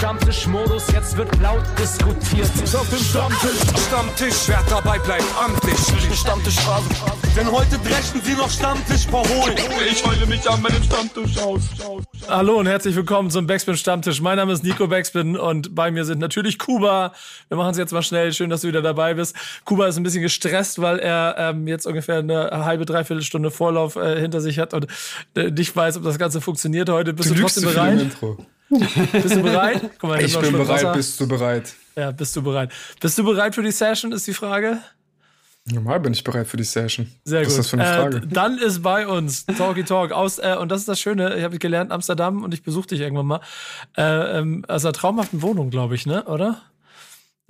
Stammtischmodus, jetzt wird laut diskutiert. Auf dem Stammtisch, Stammtisch, wer dabei bleibt, amtlich. Stammtisch Phase. Denn heute dreschen sie noch Stammtisch verholen. Ich heule mich an meinem Stammtisch aus. Hallo und herzlich willkommen zum Backspin Stammtisch. Mein Name ist Nico Backspin und bei mir sind natürlich Kuba. Wir machen es jetzt mal schnell. Schön, dass du wieder dabei bist. Kuba ist ein bisschen gestresst, weil er ähm, jetzt ungefähr eine halbe, dreiviertel Stunde Vorlauf äh, hinter sich hat und äh, nicht weiß, ob das Ganze funktioniert heute. Bist du, du trotzdem bereit? Bist du bereit? Guck mal, ich bin bereit. Wasser. Bist du bereit? Ja, bist du bereit? Bist du bereit für die Session, ist die Frage. Normal bin ich bereit für die Session. Sehr Was gut. ist das für eine Frage? Äh, dann ist bei uns Talky Talk aus, äh, und das ist das Schöne, ich habe gelernt Amsterdam und ich besuche dich irgendwann mal. Äh, ähm, aus einer traumhaften Wohnung, glaube ich, ne? Oder?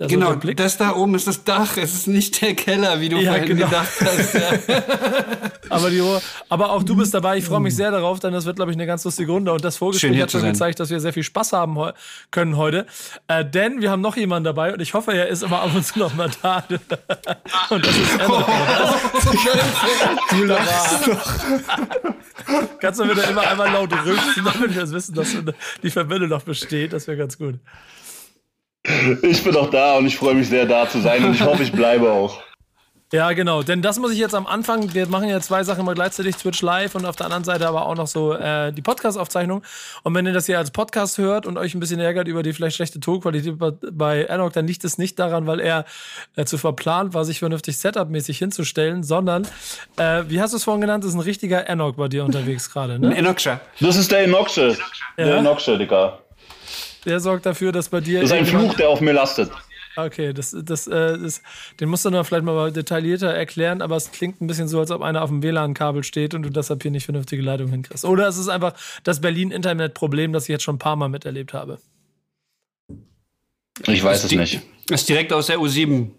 Also genau, das da oben ist das Dach, es ist nicht der Keller, wie du ja, vorhin genau. gedacht hast. Ja. aber, die, aber auch du bist dabei, ich freue mich sehr darauf, denn das wird, glaube ich, eine ganz lustige Runde. Und das Vorgespräch hat schon gezeigt, dass wir sehr viel Spaß haben können heute. Äh, denn wir haben noch jemanden dabei und ich hoffe, er ist immer ab und zu noch mal da. und das ist Emre. Oh, du lachst doch. Kannst du wieder immer einmal laut rülpsen, damit wir wissen, dass die Verbindung noch besteht. Das wäre ganz gut. Ich bin auch da und ich freue mich sehr, da zu sein und ich hoffe, ich bleibe auch. Ja, genau. Denn das muss ich jetzt am Anfang, wir machen ja zwei Sachen immer gleichzeitig, Twitch Live und auf der anderen Seite aber auch noch so äh, die Podcast-Aufzeichnung. Und wenn ihr das hier als Podcast hört und euch ein bisschen ärgert über die vielleicht schlechte Tonqualität bei Enoch, dann liegt es nicht daran, weil er äh, zu verplant war, sich vernünftig Setup-mäßig hinzustellen, sondern, äh, wie hast du es vorhin genannt, ist ein richtiger Enoch bei dir unterwegs gerade, ne? Ein Enochscher. Das ist der Enochsche. Ja? Der Enochsche, Digga. Der sorgt dafür, dass bei dir. Das ist ein Fluch, der auf mir lastet. Okay, das, das, äh, das, den musst du noch vielleicht mal detaillierter erklären, aber es klingt ein bisschen so, als ob einer auf dem WLAN-Kabel steht und du deshalb hier nicht vernünftige Leitung hinkriegst. Oder es ist einfach das Berlin-Internet-Problem, das ich jetzt schon ein paar Mal miterlebt habe. Ich weiß es nicht. Das ist direkt aus der U7,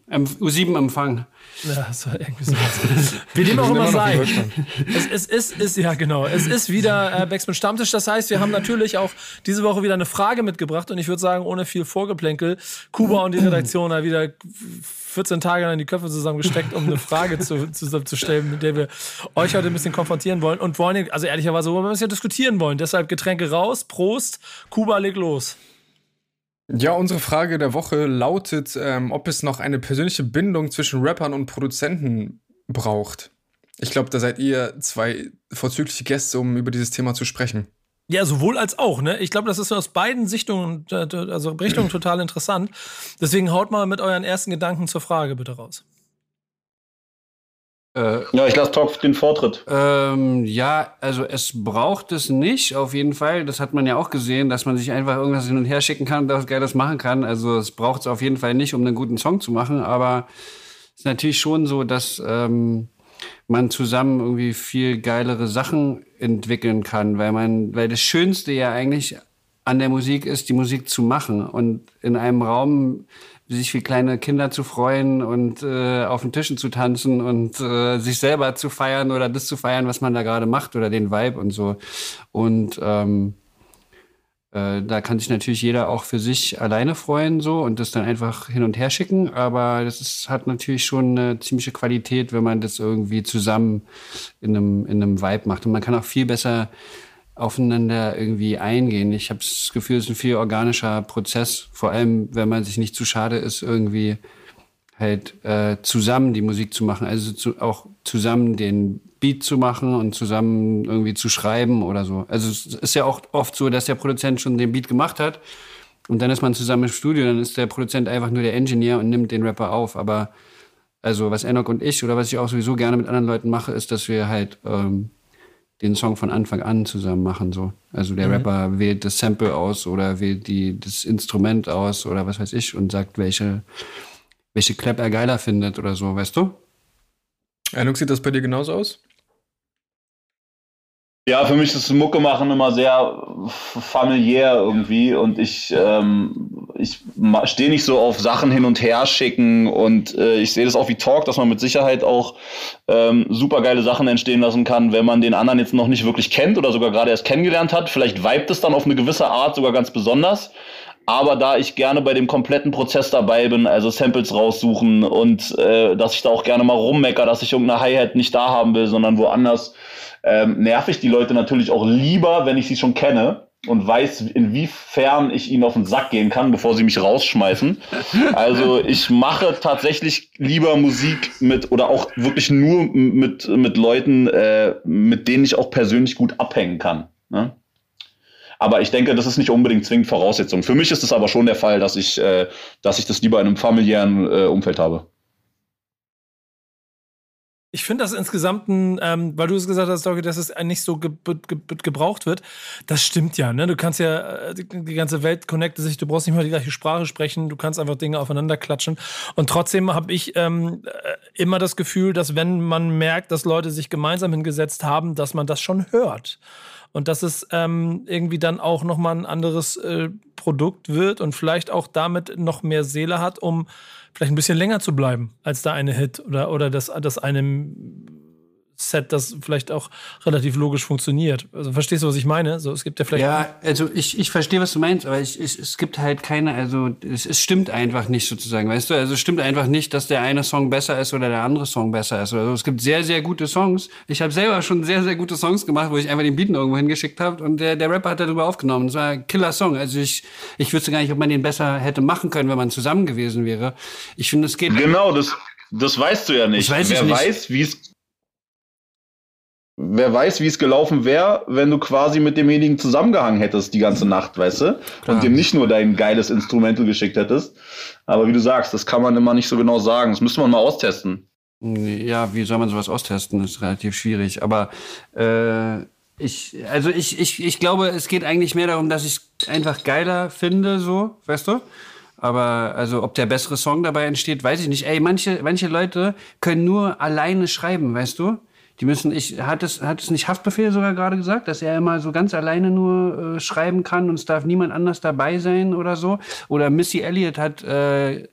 U7-Empfang. Ja, so irgendwie so. Wie dem auch immer sei. Es, es, ist, ist, ja genau, es ist wieder äh, Backspin Stammtisch. Das heißt, wir haben natürlich auch diese Woche wieder eine Frage mitgebracht und ich würde sagen, ohne viel Vorgeplänkel, Kuba und die Redaktion haben wieder 14 Tage in die Köpfe zusammengesteckt, um eine Frage zu, zu, zu stellen, mit der wir euch heute ein bisschen konfrontieren wollen und vor allen Dingen, also ehrlicherweise, worüber wir ein bisschen diskutieren wollen. Deshalb Getränke raus, Prost, Kuba leg los. Ja, unsere Frage der Woche lautet, ähm, ob es noch eine persönliche Bindung zwischen Rappern und Produzenten braucht. Ich glaube, da seid ihr zwei vorzügliche Gäste, um über dieses Thema zu sprechen. Ja, sowohl als auch, ne? Ich glaube, das ist aus beiden Sichtungen, äh, also Richtungen total interessant. Deswegen haut mal mit euren ersten Gedanken zur Frage bitte raus. Äh, ja, ich lasse Talk den Vortritt. Ähm, ja, also es braucht es nicht, auf jeden Fall. Das hat man ja auch gesehen, dass man sich einfach irgendwas hin und her schicken kann und was Geiles machen kann. Also es braucht es auf jeden Fall nicht, um einen guten Song zu machen. Aber es ist natürlich schon so, dass ähm, man zusammen irgendwie viel geilere Sachen entwickeln kann, weil man, weil das Schönste ja eigentlich an der Musik ist, die Musik zu machen und in einem Raum sich wie kleine Kinder zu freuen und äh, auf den Tischen zu tanzen und äh, sich selber zu feiern oder das zu feiern, was man da gerade macht oder den Vibe und so. Und ähm, äh, da kann sich natürlich jeder auch für sich alleine freuen so und das dann einfach hin und her schicken. Aber das ist, hat natürlich schon eine ziemliche Qualität, wenn man das irgendwie zusammen in einem, in einem Vibe macht. Und man kann auch viel besser aufeinander irgendwie eingehen. Ich habe das Gefühl, es ist ein viel organischer Prozess, vor allem wenn man sich nicht zu schade ist, irgendwie halt äh, zusammen die Musik zu machen, also zu, auch zusammen den Beat zu machen und zusammen irgendwie zu schreiben oder so. Also es ist ja auch oft so, dass der Produzent schon den Beat gemacht hat und dann ist man zusammen im Studio, dann ist der Produzent einfach nur der Engineer und nimmt den Rapper auf. Aber also was Enoch und ich oder was ich auch sowieso gerne mit anderen Leuten mache, ist, dass wir halt ähm, den Song von Anfang an zusammen machen. So. Also der mhm. Rapper wählt das Sample aus oder wählt die, das Instrument aus oder was weiß ich und sagt, welche, welche Clap er geiler findet oder so, weißt du? Enoch, sieht das bei dir genauso aus? Ja, für mich ist Mucke machen immer sehr familiär irgendwie und ich, ähm, ich stehe nicht so auf Sachen hin und her schicken und äh, ich sehe das auch wie Talk, dass man mit Sicherheit auch ähm, super geile Sachen entstehen lassen kann, wenn man den anderen jetzt noch nicht wirklich kennt oder sogar gerade erst kennengelernt hat. Vielleicht vibet es dann auf eine gewisse Art sogar ganz besonders. Aber da ich gerne bei dem kompletten Prozess dabei bin, also Samples raussuchen und äh, dass ich da auch gerne mal rummecker, dass ich irgendeine Hi-Hat nicht da haben will, sondern woanders, ähm, nerv ich die Leute natürlich auch lieber, wenn ich sie schon kenne. und weiß, inwiefern ich ihnen auf den Sack gehen kann, bevor sie mich rausschmeißen. Also ich mache tatsächlich lieber Musik mit oder auch wirklich nur mit, mit Leuten, äh, mit denen ich auch persönlich gut abhängen kann. Ne? Aber ich denke, das ist nicht unbedingt zwingend Voraussetzung. Für mich ist es aber schon der Fall, dass ich, äh, dass ich das lieber in einem familiären äh, Umfeld habe. Ich finde das insgesamt, ein, ähm, weil du es gesagt hast, Doggy, dass es nicht so ge ge gebraucht wird. Das stimmt ja. Ne? Du kannst ja, äh, die, die, ganze Welt connectet sich, du brauchst nicht mal die gleiche Sprache sprechen, du kannst einfach Dinge aufeinander klatschen. Und trotzdem habe ich ähm, äh, immer das Gefühl, dass wenn man merkt, dass Leute sich gemeinsam hingesetzt haben, dass man das schon hört. Und dass es ähm, irgendwie dann auch nochmal ein anderes äh, Produkt wird und vielleicht auch damit noch mehr Seele hat, um vielleicht ein bisschen länger zu bleiben als da eine Hit oder, oder das, das einem Set, das vielleicht auch relativ logisch funktioniert. Also verstehst du, was ich meine? So, es gibt ja vielleicht. Ja, also ich, ich verstehe, was du meinst, aber ich, ich, es gibt halt keine, also es, es stimmt einfach nicht sozusagen, weißt du? Also es stimmt einfach nicht, dass der eine Song besser ist oder der andere Song besser ist. Also es gibt sehr, sehr gute Songs. Ich habe selber schon sehr, sehr gute Songs gemacht, wo ich einfach den Beat irgendwo hingeschickt habe und der, der Rapper hat darüber aufgenommen. Das war ein Killer-Song. Also ich, ich wüsste gar nicht, ob man den besser hätte machen können, wenn man zusammen gewesen wäre. Ich finde, es geht. Genau, das, das weißt du ja nicht. Das weiß Wer ich nicht. weiß, wie es wer weiß, wie es gelaufen wäre, wenn du quasi mit demjenigen zusammengehangen hättest die ganze Nacht, weißt du? Klar. Und dem nicht nur dein geiles Instrumental geschickt hättest. Aber wie du sagst, das kann man immer nicht so genau sagen. Das müsste man mal austesten. Ja, wie soll man sowas austesten? Das ist relativ schwierig. Aber äh, ich, also ich, ich, ich glaube, es geht eigentlich mehr darum, dass ich einfach geiler finde, so, weißt du? Aber also, ob der bessere Song dabei entsteht, weiß ich nicht. Ey, manche, manche Leute können nur alleine schreiben, weißt du? Die müssen, ich, hat es, hat es nicht Haftbefehl sogar gerade gesagt, dass er immer so ganz alleine nur äh, schreiben kann und es darf niemand anders dabei sein oder so? Oder Missy Elliott hat, äh,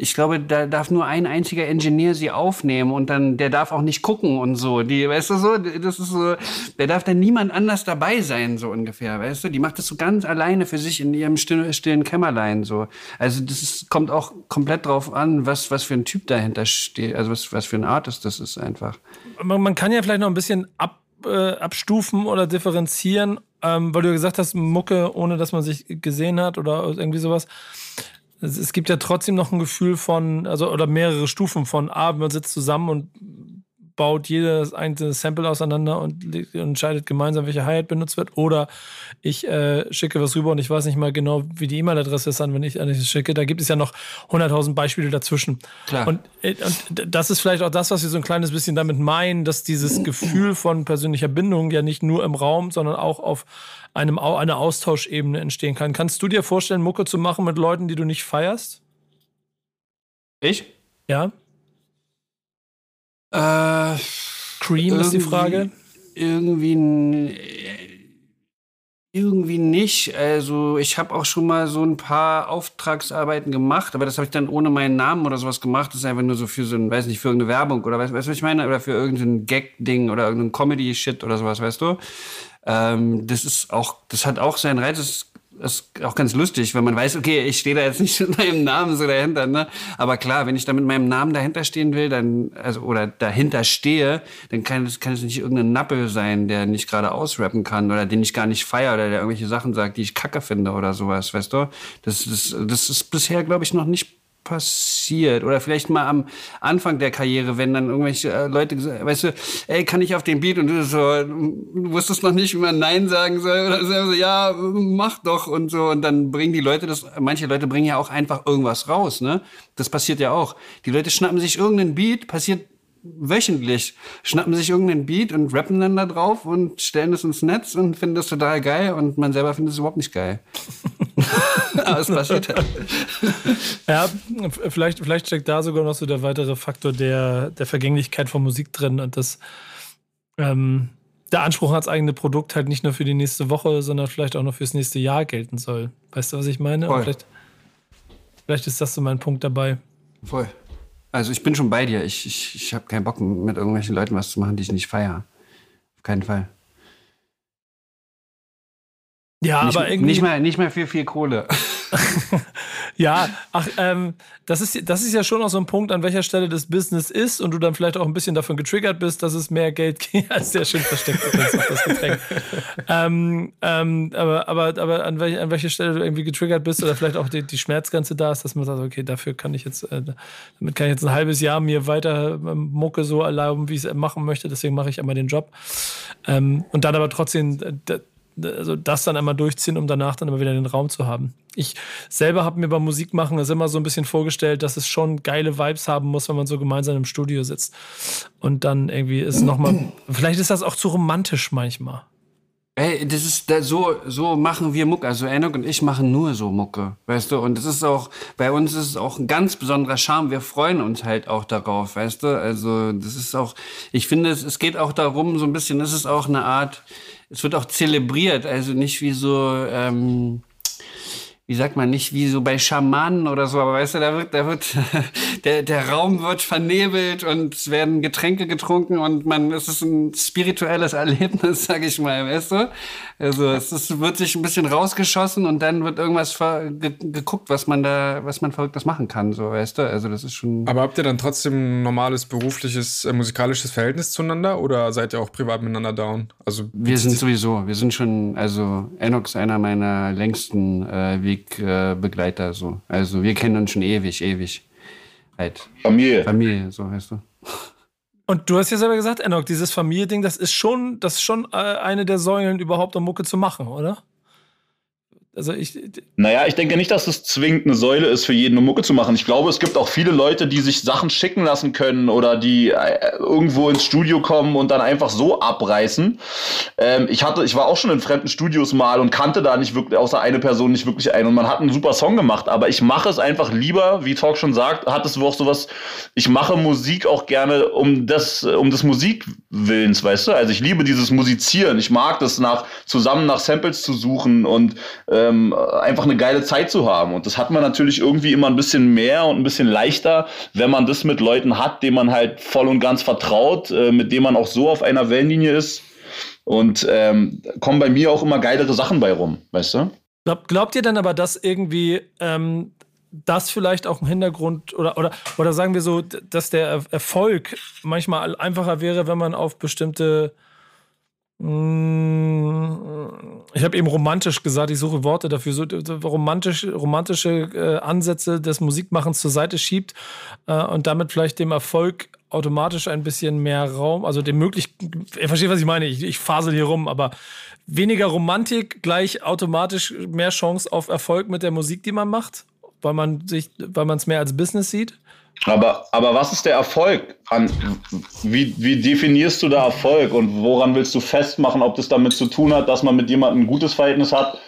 ich glaube, da darf nur ein einziger Ingenieur sie aufnehmen und dann, der darf auch nicht gucken und so. Die, weißt du so, das ist so, der darf dann niemand anders dabei sein, so ungefähr, weißt du? Die macht das so ganz alleine für sich in ihrem stillen, Kämmerlein, so. Also, das ist, kommt auch komplett drauf an, was, was für ein Typ dahinter steht, also was, was für ein Artist das ist einfach. Man, man kann ja vielleicht noch ein bisschen ab, äh, abstufen oder differenzieren, ähm, weil du ja gesagt hast, Mucke, ohne dass man sich gesehen hat oder irgendwie sowas. Es, es gibt ja trotzdem noch ein Gefühl von, also oder mehrere Stufen von, ah, man sitzt zusammen und baut jedes einzelne Sample auseinander und entscheidet gemeinsam, welche Hi-Hat benutzt wird. Oder ich äh, schicke was rüber und ich weiß nicht mal genau, wie die E-Mail-Adresse ist, an, wenn ich es schicke. Da gibt es ja noch 100.000 Beispiele dazwischen. Klar. Und, äh, und das ist vielleicht auch das, was wir so ein kleines bisschen damit meinen, dass dieses Gefühl von persönlicher Bindung ja nicht nur im Raum, sondern auch auf einem, einer Austauschebene entstehen kann. Kannst du dir vorstellen, Mucke zu machen mit Leuten, die du nicht feierst? Ich? Ja. Äh, Cream ist die Frage. Irgendwie, irgendwie nicht. Also ich habe auch schon mal so ein paar Auftragsarbeiten gemacht, aber das habe ich dann ohne meinen Namen oder sowas gemacht. Das ist einfach nur so für so ein, weiß nicht, für irgendeine Werbung oder weißt du, was ich meine? Oder für irgendein Gag-Ding oder irgendein Comedy-Shit oder sowas, weißt du? Ähm, das ist auch, das hat auch seinen Reiz. Das ist auch ganz lustig, wenn man weiß, okay, ich stehe da jetzt nicht mit meinem Namen so dahinter, ne? Aber klar, wenn ich da mit meinem Namen dahinter stehen will, dann, also, oder dahinter stehe, dann kann es, kann es nicht irgendein Nappel sein, der nicht gerade ausrappen kann oder den ich gar nicht feiere oder der irgendwelche Sachen sagt, die ich kacke finde oder sowas, weißt du? Das, das, das ist bisher, glaube ich, noch nicht passiert? Oder vielleicht mal am Anfang der Karriere, wenn dann irgendwelche äh, Leute weißt du, ey, kann ich auf den Beat? Und du so, du wusstest noch nicht, wie man Nein sagen soll. Oder so, ja, mach doch und so. Und dann bringen die Leute das, manche Leute bringen ja auch einfach irgendwas raus, ne? Das passiert ja auch. Die Leute schnappen sich irgendeinen Beat, passiert wöchentlich schnappen sich irgendeinen Beat und rappen dann da drauf und stellen es ins Netz und finden das total geil und man selber findet es überhaupt nicht geil. Aber es passiert halt. Ja, vielleicht, vielleicht steckt da sogar noch so der weitere Faktor der, der Vergänglichkeit von Musik drin und das ähm, der Anspruch ans eigene Produkt halt nicht nur für die nächste Woche, sondern vielleicht auch noch fürs nächste Jahr gelten soll. Weißt du, was ich meine? Vielleicht, vielleicht ist das so mein Punkt dabei. Voll. Also ich bin schon bei dir. Ich, ich, ich habe keinen Bock, mit irgendwelchen Leuten was zu machen, die ich nicht feiere. Auf keinen Fall. Ja, nicht, aber irgendwie. Nicht mehr, nicht mehr für viel Kohle. ja, ach, ähm, das ist, das ist ja schon auch so ein Punkt, an welcher Stelle das Business ist und du dann vielleicht auch ein bisschen davon getriggert bist, dass es mehr Geld geht, als der schön versteckt das Getränk. ähm, ähm, aber, aber, aber an, welch, an welcher Stelle du irgendwie getriggert bist oder vielleicht auch die, die Schmerzgrenze da ist, dass man sagt, okay, dafür kann ich jetzt, äh, damit kann ich jetzt ein halbes Jahr mir weiter ähm, Mucke so erlauben, wie ich es machen möchte, deswegen mache ich einmal den Job. Ähm, und dann aber trotzdem, äh, also das dann einmal durchziehen, um danach dann immer wieder den Raum zu haben. Ich selber habe mir beim Musikmachen das immer so ein bisschen vorgestellt, dass es schon geile Vibes haben muss, wenn man so gemeinsam im Studio sitzt. Und dann irgendwie ist nochmal, vielleicht ist das auch zu romantisch manchmal. Ey, das ist so so machen wir Mucke. Also Enoch und ich machen nur so Mucke, weißt du. Und das ist auch bei uns ist es auch ein ganz besonderer Charme. Wir freuen uns halt auch darauf, weißt du. Also das ist auch. Ich finde, es, es geht auch darum, so ein bisschen. Es ist auch eine Art es wird auch zelebriert, also nicht wie so, ähm, wie sagt man, nicht wie so bei Schamanen oder so, aber weißt du, da wird, da wird, der, der Raum wird vernebelt und es werden Getränke getrunken und man, es ist ein spirituelles Erlebnis, sag ich mal, weißt du? Also es ist, wird sich ein bisschen rausgeschossen und dann wird irgendwas ge geguckt, was man da, was man Verrücktes machen kann, so, weißt du? Also das ist schon. Aber habt ihr dann trotzdem ein normales berufliches, äh, musikalisches Verhältnis zueinander oder seid ihr auch privat miteinander down? Also wir sind sowieso, wir sind schon, also Enox einer meiner längsten äh, Weg Wegbegleiter. So. Also wir kennen uns schon ewig, ewig. Halt. Familie. Familie, so heißt du. Und du hast ja selber gesagt, Enoch, dieses Familiending, das ist schon, das ist schon äh, eine der Säulen überhaupt, um Mucke zu machen, oder? Also ich. Naja, ich denke nicht, dass es zwingend eine Säule ist, für jeden eine Mucke zu machen. Ich glaube, es gibt auch viele Leute, die sich Sachen schicken lassen können oder die äh, irgendwo ins Studio kommen und dann einfach so abreißen. Ähm, ich hatte, ich war auch schon in fremden Studios mal und kannte da nicht wirklich, außer eine Person nicht wirklich einen. Und man hat einen super Song gemacht, aber ich mache es einfach lieber, wie Talk schon sagt, hat es auch sowas, ich mache Musik auch gerne um das, um des Musikwillens, weißt du? Also ich liebe dieses Musizieren. Ich mag das nach, zusammen nach Samples zu suchen und äh, ähm, einfach eine geile Zeit zu haben. Und das hat man natürlich irgendwie immer ein bisschen mehr und ein bisschen leichter, wenn man das mit Leuten hat, denen man halt voll und ganz vertraut, äh, mit denen man auch so auf einer Wellenlinie ist. Und ähm, kommen bei mir auch immer geilere Sachen bei rum, weißt du? Glaub, glaubt ihr denn aber, dass irgendwie ähm, das vielleicht auch im Hintergrund oder, oder, oder sagen wir so, dass der Erfolg manchmal einfacher wäre, wenn man auf bestimmte Mm, ich habe eben romantisch gesagt, ich suche Worte dafür, so romantisch, romantische äh, Ansätze des Musikmachens zur Seite schiebt äh, und damit vielleicht dem Erfolg automatisch ein bisschen mehr Raum, also dem möglich, ihr versteht, was ich meine, ich, ich fasel hier rum, aber weniger Romantik gleich automatisch mehr Chance auf Erfolg mit der Musik, die man macht, weil man sich, weil man es mehr als Business sieht. Aber, aber was ist der Erfolg? An, wie, wie definierst du da Erfolg und woran willst du festmachen, ob das damit zu tun hat, dass man mit jemandem ein gutes Verhältnis hat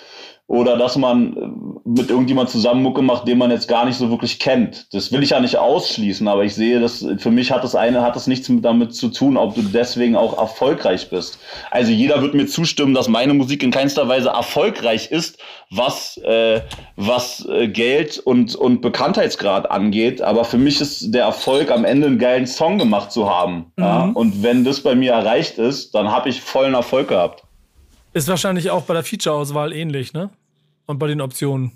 oder dass man äh, mit irgendjemand zusammen Mucke macht, den man jetzt gar nicht so wirklich kennt. Das will ich ja nicht ausschließen, aber ich sehe, dass für mich hat das eine hat das nichts damit zu tun, ob du deswegen auch erfolgreich bist. Also jeder wird mir zustimmen, dass meine Musik in keinster Weise erfolgreich ist, was äh, was äh, Geld und und Bekanntheitsgrad angeht. Aber für mich ist der Erfolg am Ende einen geilen Song gemacht zu haben. Mhm. Ja? Und wenn das bei mir erreicht ist, dann habe ich vollen Erfolg gehabt. Ist wahrscheinlich auch bei der Feature-Auswahl ähnlich, ne? Und bei den Optionen?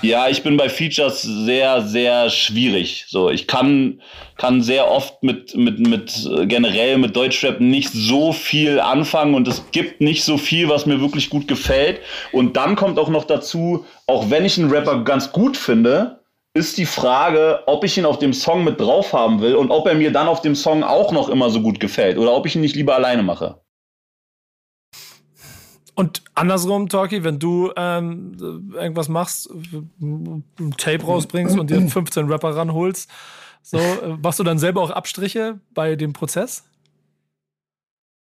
Ja, ich bin bei Features sehr, sehr schwierig. So, ich kann, kann sehr oft mit, mit, mit generell mit Deutschrap nicht so viel anfangen und es gibt nicht so viel, was mir wirklich gut gefällt. Und dann kommt auch noch dazu, auch wenn ich einen Rapper ganz gut finde, ist die Frage, ob ich ihn auf dem Song mit drauf haben will und ob er mir dann auf dem Song auch noch immer so gut gefällt oder ob ich ihn nicht lieber alleine mache. Und andersrum, Talkie, wenn du ähm, irgendwas machst, ein Tape rausbringst und dir 15 Rapper ranholst, so, äh, machst du dann selber auch Abstriche bei dem Prozess?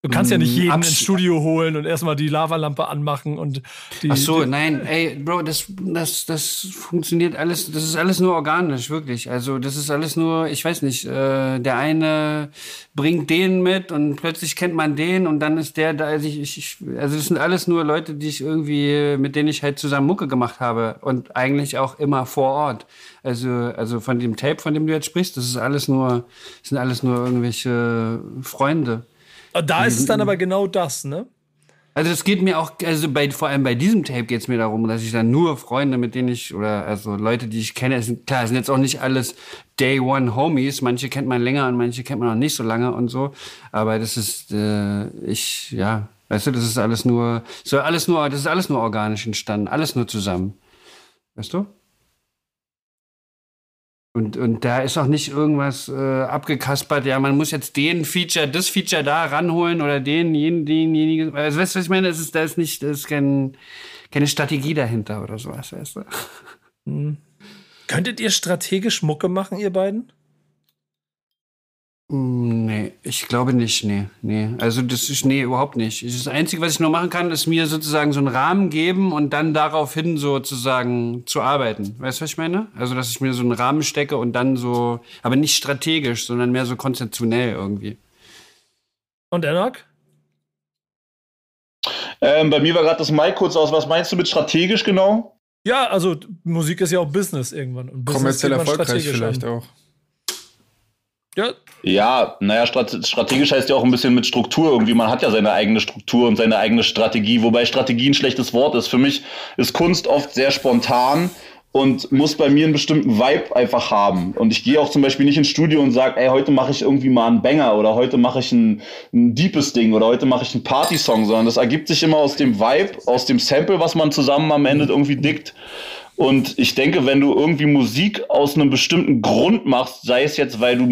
Du kannst ja nicht mm, jeden Abs ins Studio holen und erstmal die Lavalampe anmachen und die. Ach so, nein, ey, Bro, das, das, das funktioniert alles, das ist alles nur organisch, wirklich. Also, das ist alles nur, ich weiß nicht, äh, der eine bringt den mit und plötzlich kennt man den und dann ist der da, also ich, ich, also das sind alles nur Leute, die ich irgendwie, mit denen ich halt zusammen Mucke gemacht habe und eigentlich auch immer vor Ort. Also, also von dem Tape, von dem du jetzt sprichst, das ist alles nur, das sind alles nur irgendwelche Freunde. Da ist es dann aber genau das, ne? Also das geht mir auch, also bei, vor allem bei diesem Tape geht es mir darum, dass ich dann nur Freunde, mit denen ich, oder also Leute, die ich kenne, sind, klar, sind jetzt auch nicht alles Day One Homies, manche kennt man länger und manche kennt man noch nicht so lange und so. Aber das ist, äh, ich, ja, weißt du, das ist alles nur, so alles nur, das ist alles nur organisch entstanden, alles nur zusammen. Weißt du? Und, und da ist auch nicht irgendwas äh, abgekaspert, ja, man muss jetzt den Feature, das Feature da ranholen oder den, jenen, denjenigen. Also weißt du, was ich meine? Es ist, da ist nicht, da ist kein, keine Strategie dahinter oder sowas, weißt du? Hm. Könntet ihr strategisch Mucke machen, ihr beiden? Mm, nee, ich glaube nicht, nee, nee. Also das ist, nee, überhaupt nicht. Das Einzige, was ich nur machen kann, ist mir sozusagen so einen Rahmen geben und dann daraufhin sozusagen zu arbeiten. Weißt du, was ich meine? Also, dass ich mir so einen Rahmen stecke und dann so, aber nicht strategisch, sondern mehr so konzeptionell irgendwie. Und Enoch? Ähm, bei mir war gerade das Mic kurz aus. Was meinst du mit strategisch genau? Ja, also Musik ist ja auch Business irgendwann. Und Business Kommerziell erfolgreich vielleicht an. auch. Ja, Ja, naja, strat- strategisch heißt ja auch ein bisschen mit Struktur irgendwie. Man hat ja seine eigene Struktur und seine eigene Strategie, wobei Strategie ein schlechtes Wort ist. Für mich ist Kunst oft sehr spontan und muss bei mir einen bestimmten Vibe einfach haben. Und ich gehe auch zum Beispiel nicht ins Studio und sage, ey, heute mache ich irgendwie mal einen Banger oder heute mache ich ein, ein deepes Ding oder heute mache ich einen Party-Song, sondern das ergibt sich immer aus dem Vibe, aus dem Sample, was man zusammen am Ende irgendwie dickt. Und ich denke, wenn du irgendwie Musik aus einem bestimmten Grund machst, sei es jetzt, weil du,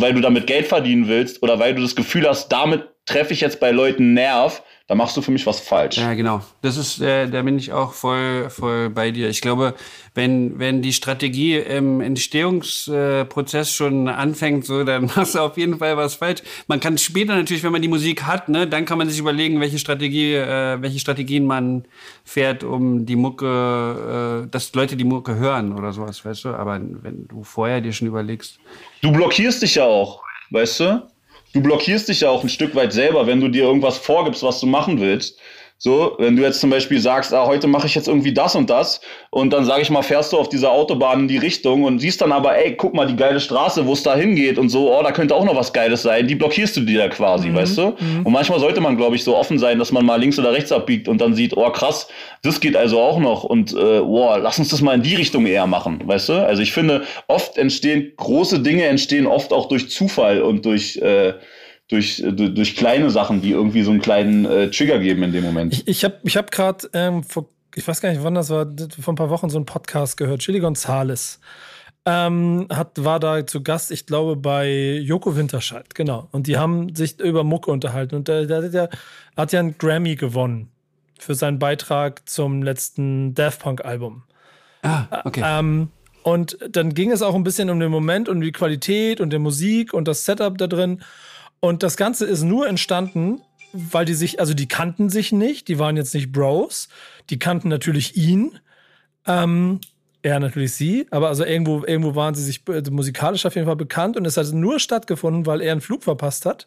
weil du damit Geld verdienen willst oder weil du das Gefühl hast, damit treffe ich jetzt bei Leuten Nerv, dann machst du für mich was falsch. Ja, genau. Das ist, äh, da bin ich auch voll, voll bei dir. Ich glaube, wenn, wenn die Strategie im Entstehungsprozess schon anfängt, so, dann machst du auf jeden Fall was falsch. Man kann später natürlich, wenn man die Musik hat, ne, dann kann man sich überlegen, welche Strategie, äh, welche Strategien man fährt, um die Mucke, äh, dass Leute die Mucke hören oder sowas, weißt du. Aber wenn du vorher dir schon überlegst, Du blockierst dich ja auch, weißt du? Du blockierst dich ja auch ein Stück weit selber, wenn du dir irgendwas vorgibst, was du machen willst. So, wenn du jetzt zum Beispiel sagst, ah, heute mache ich jetzt irgendwie das und das und dann sage ich mal, fährst du auf dieser Autobahn in die Richtung und siehst dann aber, ey, guck mal, die geile Straße, wo es da hingeht und so, oh, da könnte auch noch was Geiles sein, die blockierst du dir da quasi, weißt du? Und manchmal sollte man, glaube ich, so offen sein, dass man mal links oder rechts abbiegt und dann sieht, oh, krass, das geht also auch noch und, äh, wow, lass uns das mal in die Richtung eher machen, weißt du? Also ich finde, oft entstehen, große Dinge entstehen oft auch durch Zufall und durch, äh, durch, äh, durch, kleine Sachen, die irgendwie so einen kleinen äh, Trigger geben in dem Moment. Ich, ich habe ich hab gerade ähm, vor, ich weiß gar nicht, wann das war, vor ein paar Wochen so einen Podcast gehört. Chili Gonzales ähm, hat, war da zu Gast, ich glaube, bei Joko Winterscheid, genau. Und die haben sich über Mucke unterhalten. Und der, der, der hat ja einen Grammy gewonnen für seinen Beitrag zum letzten Daft Punk-Album. ah, okay. Ähm, und dann ging es auch ein bisschen um den Moment und die Qualität und die Musik und das Setup da drin. Und das Ganze ist nur entstanden, weil die sich, also die kannten sich nicht, die waren jetzt nicht Bros, die kannten natürlich ihn, ähm, er natürlich sie, aber also irgendwo, irgendwo waren sie sich äh, musikalisch auf jeden Fall bekannt und es hat nur stattgefunden, weil er einen Flug verpasst hat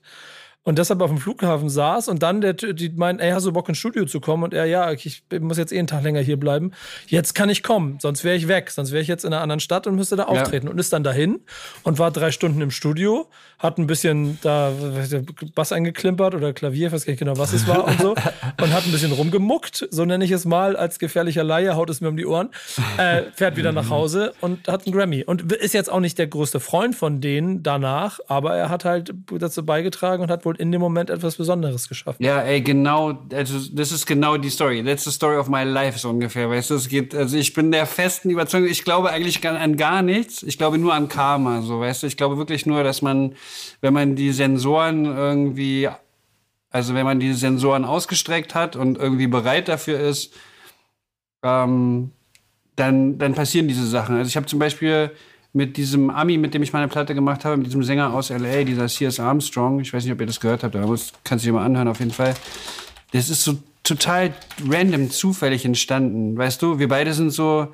und deshalb auf dem Flughafen saß und dann der, die meinten, ey, hast du Bock ins Studio zu kommen? Und er, ja, ich muss jetzt eh einen Tag länger hier bleiben. Jetzt kann ich kommen, sonst wäre ich weg. Sonst wäre ich jetzt in einer anderen Stadt und müsste da auftreten. Und ist dann dahin und war drei Stunden im Studio, hat ein bisschen da Bass eingeklimpert oder Klavier, ich weiß gar nicht genau, was es war und so. und hat ein bisschen rumgemuckt, so nenne ich es mal, als gefährlicher Laie, haut es mir um die Ohren, äh, fährt wieder nach Hause und hat einen Grammy. Und ist jetzt auch nicht der größte Freund von denen danach, aber er hat halt dazu beigetragen und hat wohl in dem Moment etwas Besonderes geschaffen. Ja, ey, genau, also das ist genau die Story. That's the story of my life, so ungefähr. Weißt du, es geht, also ich bin der festen Überzeugung, ich glaube eigentlich an gar nichts. Ich glaube nur an Karma, so, weißt du. Ich glaube wirklich nur, dass man, wenn man die Sensoren irgendwie, also wenn man die Sensoren ausgestreckt hat und irgendwie bereit dafür ist, ähm, dann, dann passieren diese Sachen. Also ich habe zum Beispiel mit diesem Ami, mit dem ich meine Platte gemacht habe, mit diesem Sänger aus LA, dieser C.S. Armstrong, ich weiß nicht, ob ihr das gehört habt, aber das kannst du dir mal anhören auf jeden Fall. Das ist so total random, zufällig entstanden. Weißt du, wir beide sind so,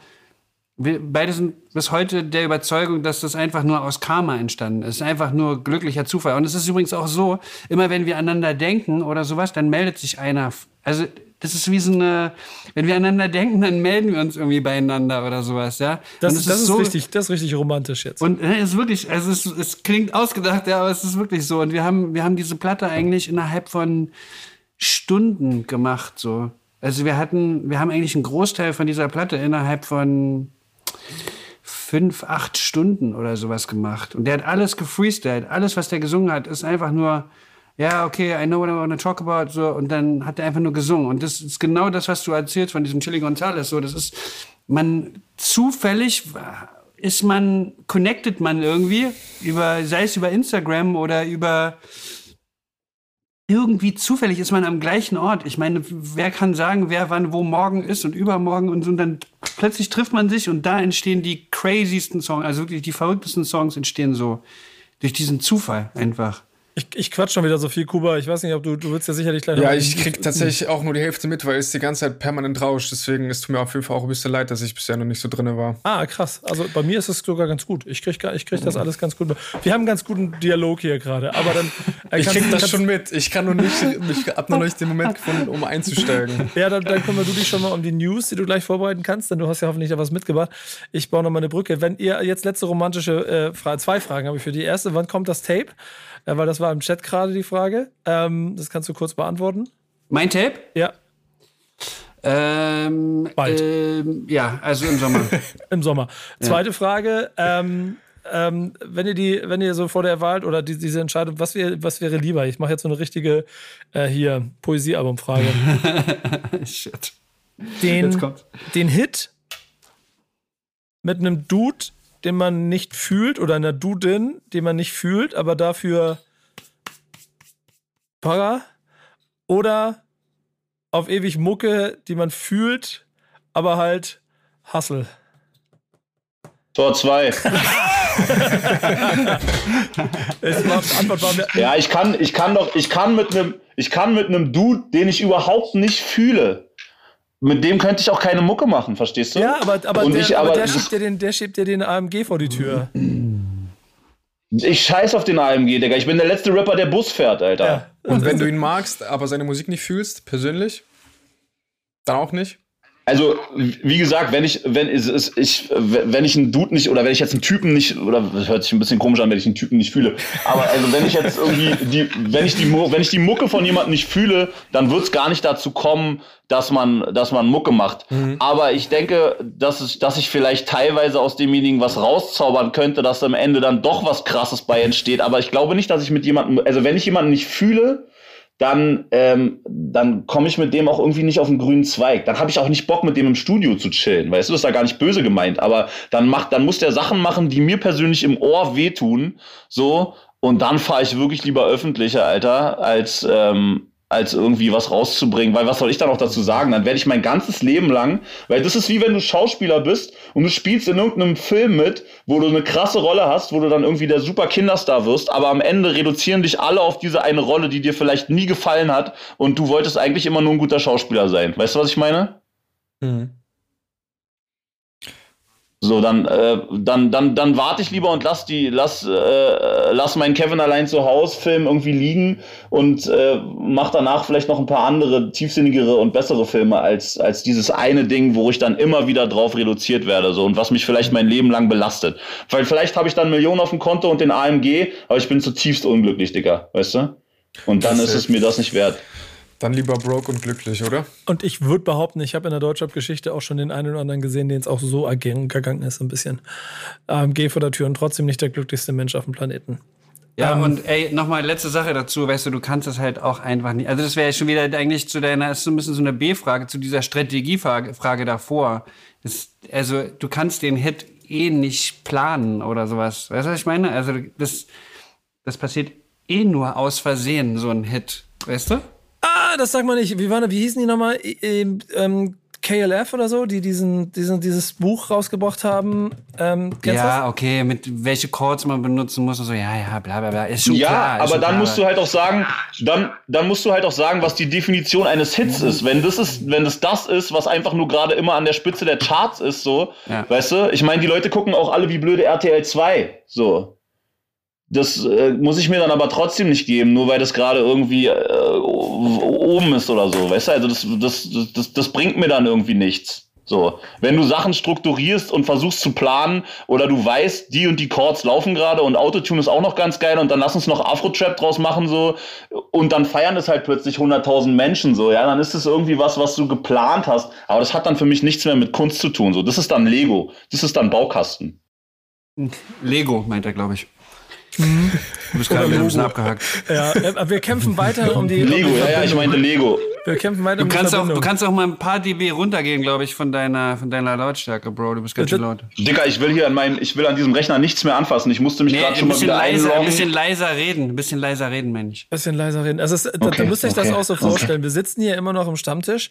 wir beide sind bis heute der Überzeugung, dass das einfach nur aus Karma entstanden ist. Einfach nur glücklicher Zufall. Und es ist übrigens auch so, immer wenn wir aneinander denken oder sowas, dann meldet sich einer. Also, das ist wie so eine, wenn wir aneinander denken, dann melden wir uns irgendwie beieinander oder sowas, ja. Das, es das ist, so, richtig, das ist richtig romantisch jetzt. und äh, es ist wirklich, also es, es klingt ausgedacht, ja, aber es ist wirklich so. Und wir haben, wir haben diese Platte eigentlich innerhalb von, Stunden gemacht, so. Also wir hatten, wir haben eigentlich einen Großteil von dieser Platte innerhalb von fünf, acht Stunden oder sowas gemacht. Und der hat alles gefreestylt. Alles, was der gesungen hat, ist einfach nur, ja, okay, I know what I want to talk about, so. Und dann hat er einfach nur gesungen. Und das ist genau das, was du erzählst von diesem Chili Gonzales, so. Das ist, man, zufällig ist man, connected man irgendwie über, sei es über Instagram oder über, irgendwie zufällig ist man am gleichen Ort. Ich meine, wer kann sagen, wer wann wo morgen ist und übermorgen und so. Und dann plötzlich trifft man sich und da entstehen die craziesten Songs, also wirklich die verrücktesten Songs entstehen so durch diesen Zufall einfach. Ich, ich quatsch schon wieder so viel, Kuba. Ich weiß nicht, ob du, du willst ja sicherlich gleich Ja, ich krieg tatsächlich auch nur die Hälfte mit, weil es die ganze Zeit permanent rauscht. Deswegen ist es mir auf jeden Fall auch ein bisschen leid, dass ich bisher noch nicht so drin war. Ah, krass. Also bei mir ist es sogar ganz gut. Ich krieg, ich krieg das alles ganz gut. Wir haben einen ganz guten Dialog hier gerade. Aber dann. Äh, ich krieg das schon mit. Ich kann nur nicht, ich hab noch nicht den Moment gefunden, um einzusteigen. Ja, dann, dann kümmern du dich schon mal um die News, die du gleich vorbereiten kannst, denn du hast ja hoffentlich da was mitgebracht. Ich baue noch mal eine Brücke. Wenn ihr jetzt letzte romantische äh, Frage, zwei Fragen habe ich für die erste. Wann kommt das Tape? Ja, weil das war im Chat gerade die Frage. Ähm, das kannst du kurz beantworten. Mein Tape? Ja. Ähm, Bald. Ähm, ja, also im Sommer. Im Sommer. Zweite Frage. Ähm, ähm, wenn ihr die, wenn ihr so vor der Wahl oder die, diese Entscheidung, was wäre, was wäre lieber? Ich mache jetzt so eine richtige äh, hier Poesiealbumfrage. Shit. Den, den Hit mit einem Dude, den man nicht fühlt, oder einer Dudin, den man nicht fühlt, aber dafür Para, oder auf ewig Mucke, die man fühlt, aber halt Hustle. Tor 2. Es war, die Antwort war mir, Ja, ich kann, ich kann doch, ich kann mit einem, ich kann mit einem Dude, den ich überhaupt nicht fühle, mit dem könnte ich auch keine Mucke machen, verstehst du? ja, aber, aber, Und der, ich, aber aber der, schiebt dir den, der schiebt dir den AMG vor die Tür. Ich scheiß auf den AMG, Digga. Ich bin der letzte Rapper, der Bus fährt, Alter. Ja. Und wenn du ihn magst, aber seine Musik nicht fühlst, persönlich, dann auch nicht? Also, wie gesagt, wenn ich, wenn ist, ich, wenn ich einen Dude nicht, oder wenn ich jetzt einen Typen nicht, oder das hört sich ein bisschen komisch an, wenn ich einen Typen nicht fühle. Aber also wenn ich jetzt irgendwie die, wenn ich die, wenn ich die Mucke von jemandem nicht fühle, dann wird es gar nicht dazu kommen, dass man, dass man Mucke macht. Aber ich denke, dass ich, dass ich vielleicht teilweise aus demjenigen was rauszaubern könnte, dass am Ende dann doch was krasses bei entsteht. Aber ich glaube nicht, dass ich mit jemandem, also wenn ich jemanden nicht fühle, dann, ähm, dann komme ich mit dem auch irgendwie nicht auf den grünen Zweig. Dann habe ich auch nicht Bock, mit dem im Studio zu chillen. Weißt du, das ist da gar nicht böse gemeint. Aber dann macht, dann muss der Sachen machen, die mir persönlich im Ohr wehtun. So. Und dann fahre ich wirklich lieber öffentlicher, Alter, als, ähm, als irgendwie was rauszubringen. Weil was soll ich da noch dazu sagen? Dann werde ich mein ganzes Leben lang, weil das ist wie wenn du Schauspieler bist und du spielst in irgendeinem Film mit, wo du eine krasse Rolle hast, wo du dann irgendwie der super Kinderstar wirst, aber am Ende reduzieren dich alle auf diese eine Rolle, die dir vielleicht nie gefallen hat und du wolltest eigentlich immer nur ein guter Schauspieler sein. Weißt du, was ich meine? So, dann, äh, dann, dann, dann warte ich lieber und lass die, lass, äh, lass meinen Kevin allein zu Hause Film irgendwie liegen und äh, mach danach vielleicht noch ein paar andere tiefsinnigere und bessere Filme als, als dieses eine Ding, wo ich dann immer wieder drauf reduziert werde, so und was mich vielleicht mein Leben lang belastet. Weil vielleicht habe ich dann Millionen auf dem Konto und den AMG, aber ich bin zutiefst unglücklich, Digga, weißt du? Und dann Das ist ist es mir das nicht wert. Dann lieber broke und glücklich, oder? Und ich würde behaupten, ich habe in der Deutschrap-Geschichte auch schon den einen oder anderen gesehen, den es auch so gegangen ist, ein bisschen. AMG vor der Tür und trotzdem nicht der glücklichste Mensch auf dem Planeten. Ja, Ähm, und ey, nochmal letzte Sache dazu, weißt du, du kannst es halt auch einfach nicht. Also das wäre ja schon wieder eigentlich zu deiner, ist so ein bisschen so eine B-Frage zu dieser Strategiefrage Frage davor. Das, also du kannst den Hit eh nicht planen oder sowas. Weißt du, was ich meine? Also das, das passiert eh nur aus Versehen, so ein Hit. Weißt du? Ah, das sagt man nicht. Wie, war, wie hießen die nochmal? Ähm, ähm, KLF oder so, die diesen, diesen, dieses Buch rausgebracht haben. Ähm, ja, okay, mit welche Chords man benutzen muss und so. Ja, ja, bla bla bla. Ist schon ja, klar. ist aber schon dann klar. musst du halt auch sagen, dann, dann musst du halt auch sagen, was die Definition eines Hits ist. Wenn das ist, wenn das das ist, was einfach nur gerade immer an der Spitze der Charts ist, so, Ja. weißt du? Ich meine, die Leute gucken auch alle wie blöde RTL 2, so. Das äh, muss ich mir dann aber trotzdem nicht geben, nur weil das gerade irgendwie äh, oben ist oder so, weißt du? Also das, das, das, das bringt mir dann irgendwie nichts. So, wenn du Sachen strukturierst und versuchst zu planen oder du weißt, die und die Chords laufen gerade und Autotune ist auch noch ganz geil und dann lass uns noch Afro-Trap draus machen so und dann feiern es halt plötzlich 100.000 Menschen so, ja, dann ist es irgendwie was, was du geplant hast, aber das hat dann für mich nichts mehr mit Kunst zu tun, so, das ist dann Lego, das ist dann Baukasten. Lego, meint er, glaube ich. Mhm. Du bist gerade ein bisschen abgehakt. Ja, äh, wir kämpfen weiter um die. Lego, um die ja, ja, ich meinte Lego. Wir kämpfen weiter Du die kannst, auch, du kannst auch mal ein paar dB runtergehen, glaube ich, von deiner, von deiner Lautstärke, Bro. Du bist ganz schön laut. Dicker, ich will hier an meinem, ich will an diesem Rechner nichts mehr anfassen. Ich musste mich Nee, gerade ein schon mal wieder leiser, ein einloggen. bisschen leiser reden. Ein bisschen leiser reden, Mensch. Bisschen leiser reden. Also es, da, da Okay, müsst ihr euch das okay, auch so vorstellen. Wir sitzen hier immer noch im Stammtisch.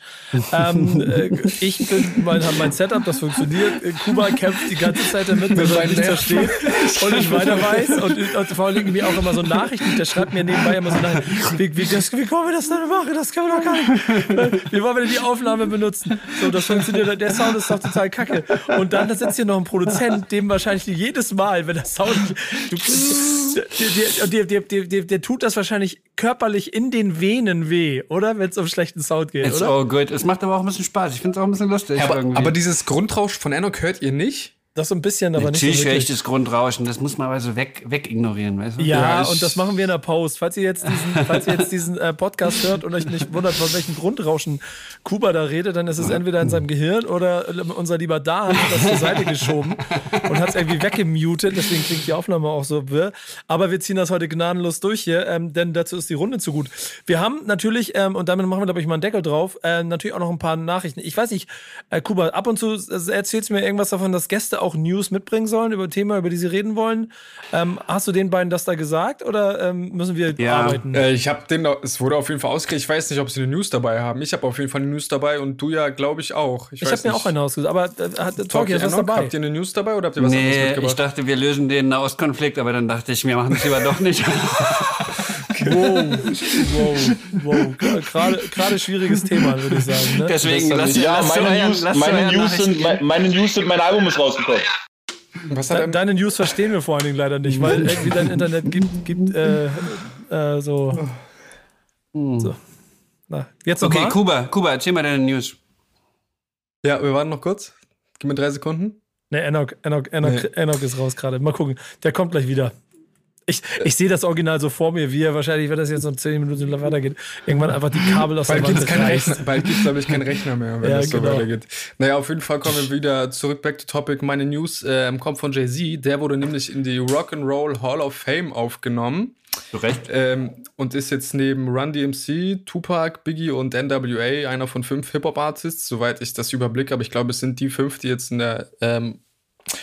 ähm, äh, ich bin, mein, hab mein Setup, das funktioniert. Kuba kämpft die ganze Zeit damit, dass er nichts versteht und nicht weiter weiß. Und, und vor allem mir auch immer so Nachrichten. Der schreibt mir nebenbei immer so Nachrichten. Wie, wie, das, wie wollen wir das denn machen? Das können wir doch gar nicht. Wie wollen wir denn die Aufnahme benutzen? So, das funktioniert. Der Sound ist doch total kacke. Und dann sitzt hier noch ein Produzent, dem wahrscheinlich jedes Mal, wenn der Sound. Du, der, der, der, der, der, der tut das wahrscheinlich körperlich in den Venen weh, oder? Wenn es um schlechten Sound geht, It's oder? all good. Es macht aber auch ein bisschen Spaß. Ich finde es auch ein bisschen lustig. Ja, aber, irgendwie. aber dieses Grundrausch von Enoch hört ihr nicht? Das so ein bisschen, aber nicht so Natürlich wirklich. echtes Grundrauschen. Das muss man aber so weg, wegignorieren, weißt du? Ja, Ja, und das machen wir in der Post. Falls ihr jetzt diesen, falls ihr jetzt diesen äh, Podcast hört und euch nicht wundert, von welchem Grundrauschen Kuba da redet, dann ist es entweder in seinem Gehirn oder äh, unser lieber Dan hat das zur Seite geschoben und hat es irgendwie weggemutet. Deswegen klingt die Aufnahme auch so wirr. Aber wir ziehen das heute gnadenlos durch hier, ähm, denn dazu ist die Runde zu gut. Wir haben natürlich, ähm, und damit machen wir, glaube ich, mal einen Deckel drauf, äh, natürlich auch noch ein paar Nachrichten. Ich weiß nicht, äh, Kuba, ab und zu äh, erzählst du mir irgendwas davon, dass Gäste auch News mitbringen sollen über Thema, über die sie reden wollen. Ähm, hast du den beiden das da gesagt oder ähm, müssen wir Ja. arbeiten? Äh, ich habe den, es wurde auf jeden Fall ausgekriegt. Ich weiß nicht, ob sie eine News dabei haben. Ich habe auf jeden Fall eine News dabei und du ja, glaube ich, auch. ich habe mir auch eine ausgesucht, aber äh, hat Talkie Talkie was dabei. Habt ihr eine News dabei oder habt ihr was anderes Nee, mitgebracht? ich dachte, wir lösen den Nahostkonflikt, aber dann dachte ich, wir machen es lieber doch nicht. Wow, wow, wow. Gerade schwieriges Thema, würde ich sagen. Ne? Deswegen lasst ihr Ja, lasst ihr meine News, meine, News sind, meine News sind, mein Album ist rausgekommen. Was hat De deine News verstehen wir vor allen Dingen leider nicht, weil irgendwie dein Internet gibt, gibt äh, äh, so. so. Na, jetzt Okay, nochmal. Kuba, Kuba, erzähl mal deine News. ja, wir warten noch kurz. Gib mir drei Sekunden. Ne, Enoch, Enoch, Enoch, Nee. Enoch ist raus gerade. Mal gucken. Der kommt gleich wieder. Ich, ich sehe das Original so vor mir, wie er wahrscheinlich, wenn das jetzt noch 10 Minuten weitergeht, irgendwann einfach die Kabel aus Bald der gibt Wand es reißt. Rechner, bald gibt's, glaube ich, keinen Rechner mehr, wenn Ja, das so genau. weitergeht. Naja, auf jeden Fall kommen wir wieder zurück, back to topic. Meine News ähm, kommt von Jay-Z. Der wurde nämlich in die Rock'n'Roll Hall of Fame aufgenommen. Zu Recht. Ähm, und ist jetzt neben Run DMC, Tupac, Biggie und NWA einer von fünf Hip-Hop-Artists, soweit ich das überblicke. Aber ich glaube, es sind die fünf, die jetzt in der ähm, äh,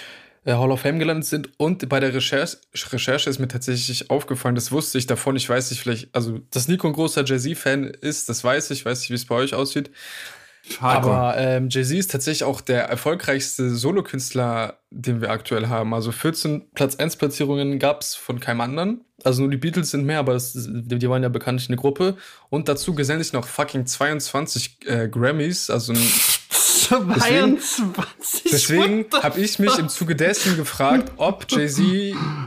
Hall of Fame gelandet sind. Und bei der Recherche, Recherche ist mir tatsächlich aufgefallen, das wusste ich davon. Ich weiß nicht, vielleicht, also, dass Nico ein großer Jay-Z-Fan ist, das weiß ich. weiß nicht, wie es bei euch aussieht. Hardcore. Aber ähm, Jay-Z ist tatsächlich auch der erfolgreichste Solokünstler, den wir aktuell haben. Also 14 Platz 1 Platzierungen gab es von keinem anderen. Also nur die Beatles sind mehr, aber das, die die waren ja bekanntlich eine Gruppe. Und dazu gesellen sich noch fucking 22 äh, Grammys. Also ein 22. Deswegen the habe ich mich im Zuge dessen gefragt, ob Jay-Z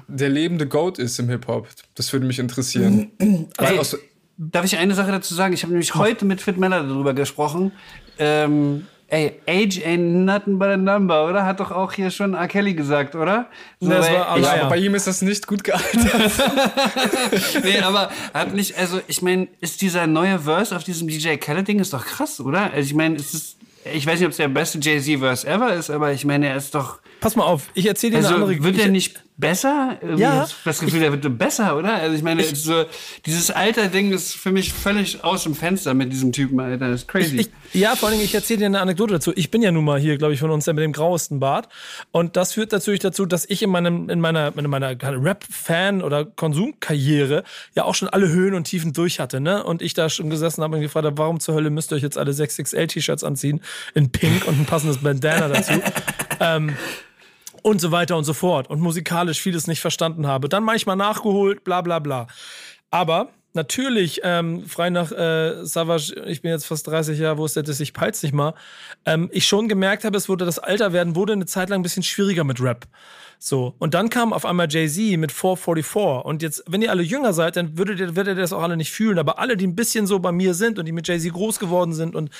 der lebende Goat ist im Hip-Hop. Das würde mich interessieren. Weil Ey, aus, Darf ich eine Sache dazu sagen? Ich habe nämlich heute mit Fit Meller darüber gesprochen. Ähm, ey, Age ain't nothing but a number, oder? Hat doch auch hier schon R. Kelly gesagt, oder? So, Das weil- war ich- ja, ja. aber bei ihm ist das nicht gut gealtert. nee, aber hat nicht, also ich meine, ist dieser neue Verse auf diesem DJ Khaled-Ding ist doch krass, oder? Also ich meine, es ist, ich weiß nicht, ob es der beste Jay-Z-Verse ever ist, aber ich meine, er ist doch, Pass mal auf, ich erzähle dir also eine andere wird ich- er nicht besser? Irgendwie Ja. ich das Gefühl, der wird besser, oder? Also ich meine, so, dieses Alter-Ding ist für mich völlig aus dem Fenster mit diesem Typen, Alter, das ist crazy. Ich, ja, vor allen Dingen, ich erzähle dir eine Anekdote dazu. Ich bin ja nun mal hier, glaube ich, von uns der mit dem grauesten Bart. Und das führt natürlich dazu, dass ich in, meinem, in meiner, in meiner Rap-Fan- oder Konsumkarriere ja auch schon alle Höhen und Tiefen durch hatte. Ne? Und ich da schon gesessen habe und gefragt habe, warum zur Hölle müsst ihr euch jetzt alle 6XL-T-Shirts anziehen in Pink und ein passendes Bandana dazu. ähm, und so weiter und so fort. Und musikalisch vieles nicht verstanden habe. Dann manchmal nachgeholt, bla bla bla. Aber natürlich, ähm, frei nach äh, Savage, ich bin jetzt fast 30 Jahre, wo ist der das, ich peil's nicht mal, ähm, ich schon gemerkt habe, es wurde das Alterwerden wurde eine Zeit lang ein bisschen schwieriger mit Rap. So. Und dann kam auf einmal Jay-Z mit 444. Und jetzt, wenn ihr alle jünger seid, dann würdet ihr, werdet ihr das auch alle nicht fühlen. Aber alle, die ein bisschen so bei mir sind und die mit Jay-Z groß geworden sind und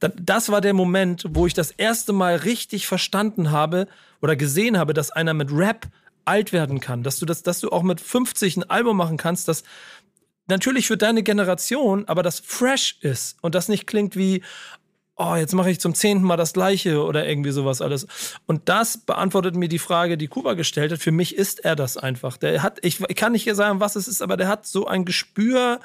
dann, das war der Moment, wo ich das erste Mal richtig verstanden habe oder gesehen habe, dass einer mit Rap alt werden kann. Dass du das, dass du auch mit 50 ein Album machen kannst, das natürlich für deine Generation, aber das fresh ist und das nicht klingt wie, oh, jetzt mache ich zum zehnten Mal das Gleiche oder irgendwie sowas alles. Und das beantwortet mir die Frage, die Kuba gestellt hat. Für mich ist er das einfach. Der hat, ich, ich kann nicht sagen, was es ist, aber der hat so ein Gespür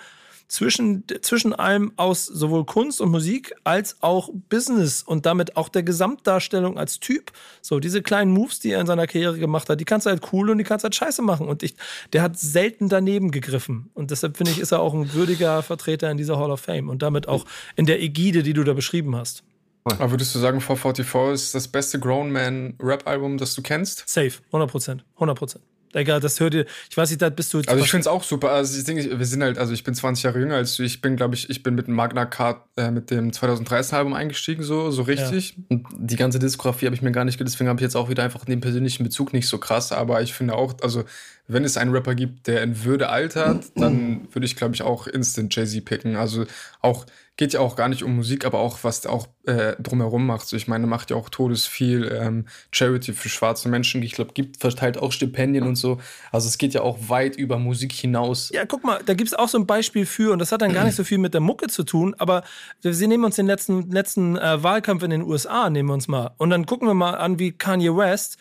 zwischen, zwischen allem aus sowohl Kunst und Musik als auch Business und damit auch der Gesamtdarstellung als Typ. So, diese kleinen Moves, die er in seiner Karriere gemacht hat, die kannst du halt cool und die kannst du halt scheiße machen. Und ich, der hat selten daneben gegriffen. Und deshalb finde ich, ist er auch ein würdiger Vertreter in dieser Hall of Fame und damit auch in der Ägide, die du da beschrieben hast. Aber würdest du sagen, 444 ist das beste Grown Man Rap-Album, das du kennst? Safe, 100 Prozent, 100 Prozent. Egal, das hört ihr. Ich weiß nicht, da bist du. Also ich finde es auch super. Also ich denke, wir sind halt, also ich bin 20 Jahre jünger als du. Ich bin, glaube ich, ich bin mit Magna Card äh, mit dem 2013 Album eingestiegen, so, so richtig. Ja. Und die ganze Diskografie habe ich mir gar nicht, deswegen habe ich jetzt auch wieder einfach den persönlichen Bezug nicht so krass. Aber ich finde auch, also wenn es einen Rapper gibt, der in Würde altert, dann würde ich, glaube ich, auch instant Jay-Z picken. Also auch geht ja auch gar nicht um Musik, aber auch, was auch äh, drumherum macht. So, ich meine, macht ja auch todes viel ähm, Charity für schwarze Menschen. Ich glaube, gibt verteilt auch Stipendien und so. Also es geht ja auch weit über Musik hinaus. Ja, guck mal, da gibt es auch so ein Beispiel für, und das hat dann gar nicht so viel mit der Mucke zu tun, aber wir nehmen uns den letzten, letzten äh, Wahlkampf in den USA, nehmen wir uns mal. Und dann gucken wir mal an, wie Kanye West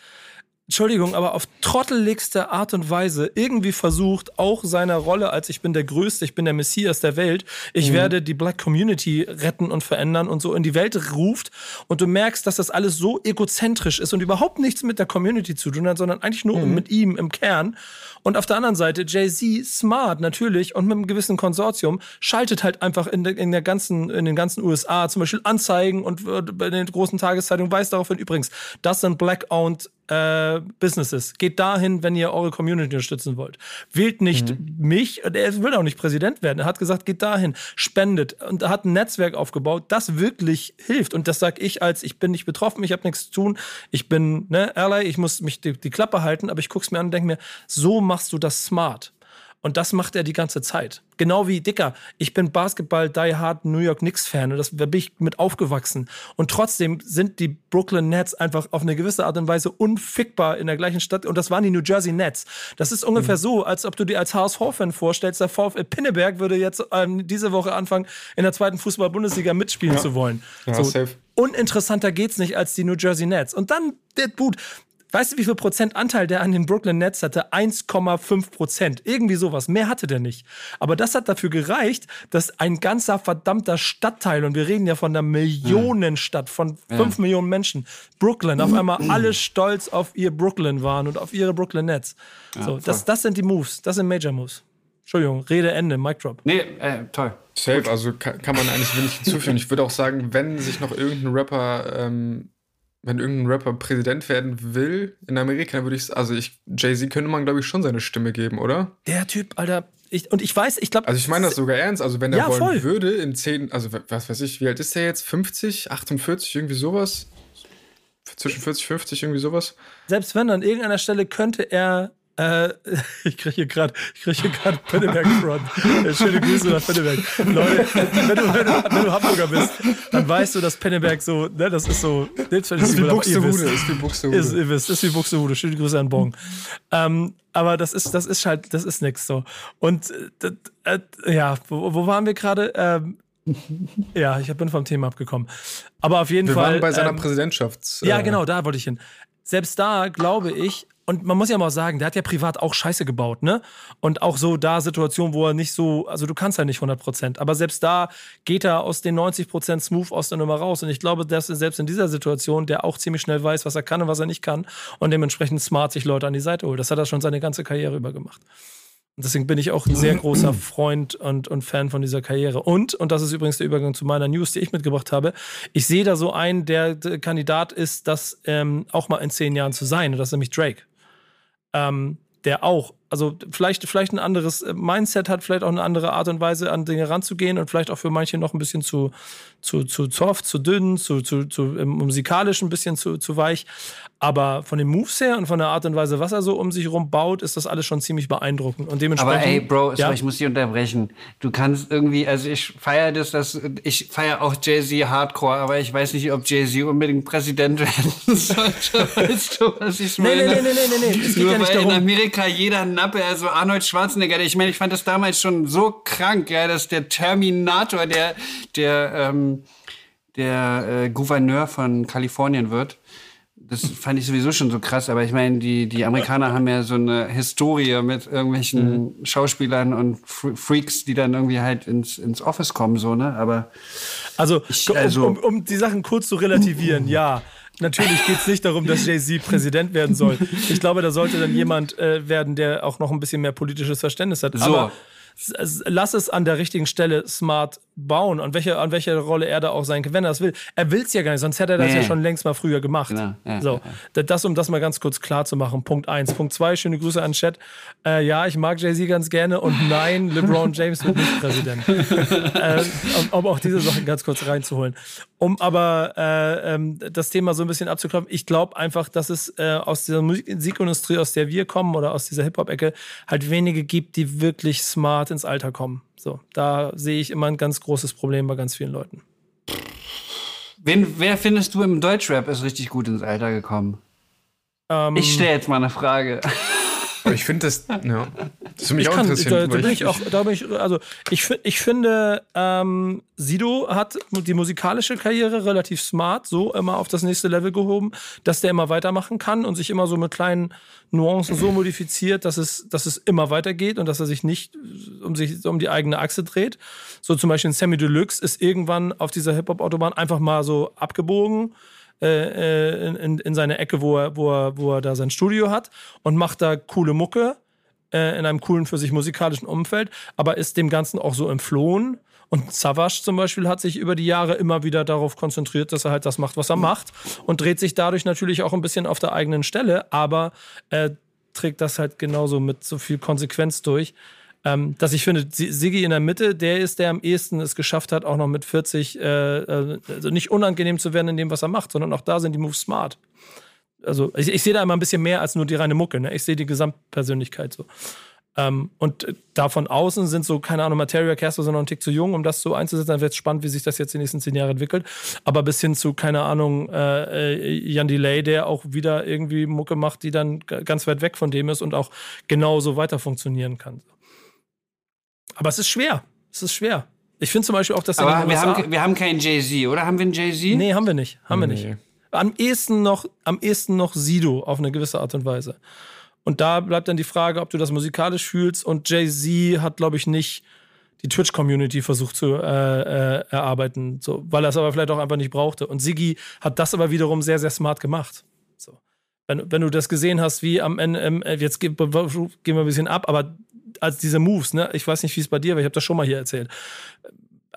Entschuldigung, aber auf trotteligste Art und Weise irgendwie versucht, auch seiner Rolle als ich bin der Größte, ich bin der Messias der Welt, ich mhm. werde die Black Community retten und verändern und so in die Welt ruft und du merkst, dass das alles so egozentrisch ist und überhaupt nichts mit der Community zu tun hat, sondern eigentlich nur mhm. mit ihm im Kern. Und auf der anderen Seite Jay-Z, smart natürlich und mit einem gewissen Konsortium, schaltet halt einfach in, der, in, der ganzen, in den ganzen USA zum Beispiel Anzeigen und äh, in den großen Tageszeitungen weist darauf hin, übrigens, das sind Black-owned äh, Businesses. Geht dahin, wenn ihr eure Community unterstützen wollt. Wählt nicht mhm. mich, er will auch nicht Präsident werden. Er hat gesagt, geht dahin, spendet und er hat ein Netzwerk aufgebaut, das wirklich hilft. Und das sage ich als, ich bin nicht betroffen, ich habe nichts zu tun, ich bin ne, Ally, ich muss mich die, die Klappe halten, aber ich gucke es mir an und denke mir, so machst du das smart. Und das macht er die ganze Zeit. Genau wie Dicker. Ich bin Basketball Die Hard New York Knicks Fan und das, da bin ich mit aufgewachsen. Und trotzdem sind die Brooklyn Nets einfach auf eine gewisse Art und Weise unfickbar in der gleichen Stadt. Und das waren die New Jersey Nets. Das ist ungefähr mhm. so, als ob du dir als HSV-Fan vorstellst, der VfL Pinneberg würde jetzt ähm, diese Woche anfangen, in der zweiten Fußball-Bundesliga mitspielen ja. zu wollen. Ja, so, safe. Uninteressanter geht's nicht als die New Jersey Nets. Und dann der Boot. Weißt du, wie viel Prozent Anteil der an den Brooklyn Nets hatte? 1,5 Prozent. Irgendwie sowas. Mehr hatte der nicht. Aber das hat dafür gereicht, dass ein ganzer verdammter Stadtteil, und wir reden ja von einer Millionenstadt, von 5 ja. Millionen Menschen, Brooklyn, auf einmal alle stolz auf ihr Brooklyn waren und auf ihre Brooklyn Nets. Ja, so, das, das sind die Moves. Das sind Major Moves. Entschuldigung, Rede Ende, Mic Drop. Nee, äh, toll. Safe, also kann, kann, man eigentlich wenig hinzufügen. Ich würde auch sagen, wenn sich noch irgendein Rapper ähm, wenn irgendein Rapper Präsident werden will in Amerika, dann würde ich, also ich, Jay-Z könnte man, glaube ich, schon seine Stimme geben, oder? Der Typ, Alter, ich, und ich weiß, ich glaube. Also ich meine das sogar ernst. Also wenn er ja, wollen voll. würde, in zehn, also was weiß ich, wie alt ist der jetzt? 50, 48, irgendwie sowas? Zwischen 40, 50, irgendwie sowas? Selbst wenn, an irgendeiner Stelle könnte er äh, ich kriege hier gerade, ich kriege hier gerade Penneberg Front. Äh, schöne Grüße nach Penneberg. Leute, wenn du, wenn, du, wenn du Hamburger bist, dann weißt du, dass Penneberg so, ne, das ist so, das ist wie Buxtehude, ist wie Buxtehude. Ist, ihr wisst, ist wie Buxtehude. Schöne Grüße an Bong. Ähm, aber das ist, das ist halt, das ist nix so. Und äh, äh, ja, wo, wo waren wir gerade? Ähm, ja, ich bin vom Thema abgekommen. Aber auf jeden wir Fall. Wir waren bei seiner ähm, Präsidentschafts. Ja, genau, da wollte ich hin. Selbst da glaube ich, und man muss ja mal sagen, der hat ja privat auch Scheiße gebaut, ne? Und auch so da Situationen, wo er nicht so, also du kannst halt nicht 100 Prozent, aber selbst da geht er aus den 90 Prozent smooth aus der Nummer raus. Und ich glaube, dass selbst in dieser Situation, der auch ziemlich schnell weiß, was er kann und was er nicht kann und dementsprechend smart sich Leute an die Seite holt. Das hat er schon seine ganze Karriere über gemacht. Und deswegen bin ich auch ein sehr großer Freund und, und Fan von dieser Karriere. Und, und das ist übrigens der Übergang zu meiner News, die ich mitgebracht habe, ich sehe da so einen, der, der Kandidat ist, das ähm, auch mal in zehn Jahren zu sein. Und das ist nämlich Drake ähm, der auch also vielleicht, vielleicht ein anderes äh, Mindset hat, vielleicht auch eine andere Art und Weise an Dinge ranzugehen und vielleicht auch für manche noch ein bisschen zu, zu, zu soft, zu dünn, zu, zu, zu ähm, musikalisch ein bisschen zu, zu weich. Aber von den Moves her und von der Art und Weise, was er so um sich herum baut, ist das alles schon ziemlich beeindruckend. Und dementsprechend. Aber ey, Bro, ja? ich muss dich unterbrechen. Du kannst irgendwie, also ich feiere das, dass ich feiere auch Jay-Z Hardcore, aber ich weiß nicht, ob Jay-Z unbedingt Präsident werden sollte. weißt du, was ich meine? Nee, nee, nee, nee, nee, nee. Es geht Nur ja nicht weil darum. in Amerika jeder Nappe, also Arnold Schwarzenegger, ich meine, ich fand das damals schon so krank, ja, dass der Terminator, der, der, ähm, der äh, Gouverneur von Kalifornien wird. Das fand ich sowieso schon so krass, aber ich meine, die, die Amerikaner haben ja so eine Historie mit irgendwelchen Mhm. Schauspielern und Fre- Freaks, die dann irgendwie halt ins, ins Office kommen, so, ne? Aber Also, Ich- also- um, um, um die Sachen kurz zu relativieren, ja. Natürlich geht es nicht darum, dass Jay-Z Präsident werden soll. Ich glaube, da sollte dann jemand äh, werden, der auch noch ein bisschen mehr politisches Verständnis hat. So. Aber lass es an der richtigen Stelle smart bauen, an welcher an welcher Rolle er da auch sein kann, wenn er es will. Er will es ja gar nicht, sonst hätte er das Nee. ja schon längst mal früher gemacht. Genau, ja, so, ja, Da- das um das mal ganz kurz klar zu machen. Punkt eins. Punkt zwei. schöne Grüße an Chat. Äh, ja, ich mag Jay-Z ganz gerne und nein, LeBron James wird nicht Präsident. äh, um, um auch diese Sachen ganz kurz reinzuholen. Um aber äh, ähm, das Thema so ein bisschen abzuklopfen, ich glaube einfach, dass es äh, aus dieser Musikindustrie, aus der wir kommen oder aus dieser Hip-Hop-Ecke, halt wenige gibt, die wirklich smart ins Alter kommen. So, da sehe ich immer ein ganz großes Problem bei ganz vielen Leuten. wen, wer findest du im Deutschrap ist richtig gut ins Alter gekommen? Ähm, Ich stelle jetzt mal eine Frage. Aber ich finde das, ja, das würde mich ich auch kann, interessieren. da, da bin ich auch, da bin ich, also ich, ich finde, ähm, Sido hat die musikalische Karriere relativ smart, so immer auf das nächste Level gehoben, dass der immer weitermachen kann und sich immer so mit kleinen Nuancen so modifiziert, dass es, dass es immer weitergeht und dass er sich nicht um sich um die eigene Achse dreht. So zum Beispiel Sammy Deluxe ist irgendwann auf dieser Hip-Hop-Autobahn einfach mal so abgebogen äh, in, in, in seine Ecke, wo er, wo, er, wo er da sein Studio hat und macht da coole Mucke äh, in einem coolen für sich musikalischen Umfeld, aber ist dem Ganzen auch so entflohen. Und Savage zum Beispiel hat sich über die Jahre immer wieder darauf konzentriert, dass er halt das macht, was er macht und dreht sich dadurch natürlich auch ein bisschen auf der eigenen Stelle, aber äh, trägt das halt genauso mit so viel Konsequenz durch. Ähm, dass ich finde, Si- Siggi in der Mitte, der ist, der am ehesten es geschafft hat, auch noch mit 40 äh, äh, also nicht unangenehm zu werden in dem, was er macht, sondern auch da sind die Moves smart. Also ich, ich sehe da immer ein bisschen mehr als nur die reine Mucke. Ne? Ich sehe die Gesamtpersönlichkeit so. Ähm, und äh, da von außen sind so, keine Ahnung, Materia Castle sind noch ein Tick zu jung, um das so einzusetzen. Dann wird es spannend, wie sich das jetzt die nächsten zehn Jahre entwickelt. Aber bis hin zu, keine Ahnung, äh, äh, Jan Delay, der auch wieder irgendwie Mucke macht, die dann ganz weit weg von dem ist und auch genauso weiter funktionieren kann. Aber es ist schwer. Es ist schwer. Ich finde zum Beispiel auch, dass Aber wir USA haben, wir haben keinen Jay-Z, oder? Haben wir einen Jay-Z? Nee, haben wir nicht. Haben wir nicht. Nee. Am ehesten noch, am ehesten noch Sido auf eine gewisse Art und Weise. Und da bleibt dann die Frage, ob du das musikalisch fühlst. Und Jay-Z hat, glaube ich, nicht die Twitch-Community versucht zu äh, äh, erarbeiten, so, weil er es aber vielleicht auch einfach nicht brauchte. Und Siggi hat das aber wiederum sehr, sehr smart gemacht. So. Wenn, wenn du das gesehen hast, wie am Ende, ähm, äh, jetzt gehen wir ein bisschen ab, aber als diese Moves, ne, ich weiß nicht, wie es bei dir war, ich habe das schon mal hier erzählt.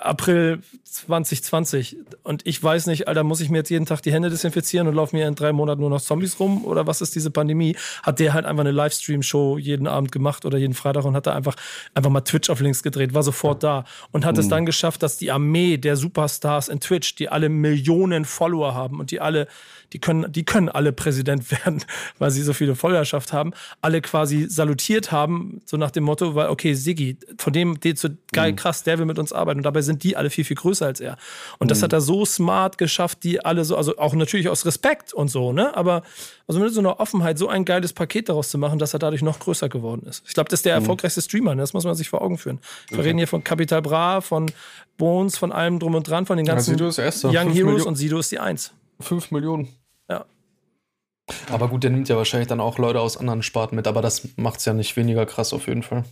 April 2020 und ich weiß nicht, Alter, muss ich mir jetzt jeden Tag die Hände desinfizieren und laufen mir in drei Monaten nur noch Zombies rum oder was ist diese Pandemie? Hat der halt einfach eine Livestream-Show jeden Abend gemacht oder jeden Freitag und hat da einfach, einfach mal Twitch auf links gedreht, war sofort da und hat es dann geschafft, dass die Armee der Superstars in Twitch, die alle Millionen Follower haben und die alle die können, die können alle Präsident werden, weil sie so viele Followerschaft haben, alle quasi salutiert haben, so nach dem Motto, weil, okay, Siggi, von dem, der so geil, krass, der will mit uns arbeiten. Und dabei sind die alle viel, viel größer als er. Und das hat er so smart geschafft, die alle so, also auch natürlich aus Respekt und so, ne? Aber also mit so einer Offenheit, so ein geiles Paket daraus zu machen, dass er dadurch noch größer geworden ist. Ich glaube, das ist der erfolgreichste Streamer, ne? das muss man sich vor Augen führen. Wir reden hier von Capital Bra, von Bones, von allem drum und dran, von den ganzen Erster. Young Fünf Heroes Millionen. und Sido ist die Eins. 5 Millionen. Ja. Aber gut, der nimmt ja wahrscheinlich dann auch Leute aus anderen Sparten mit, aber das macht es ja nicht weniger krass auf jeden Fall.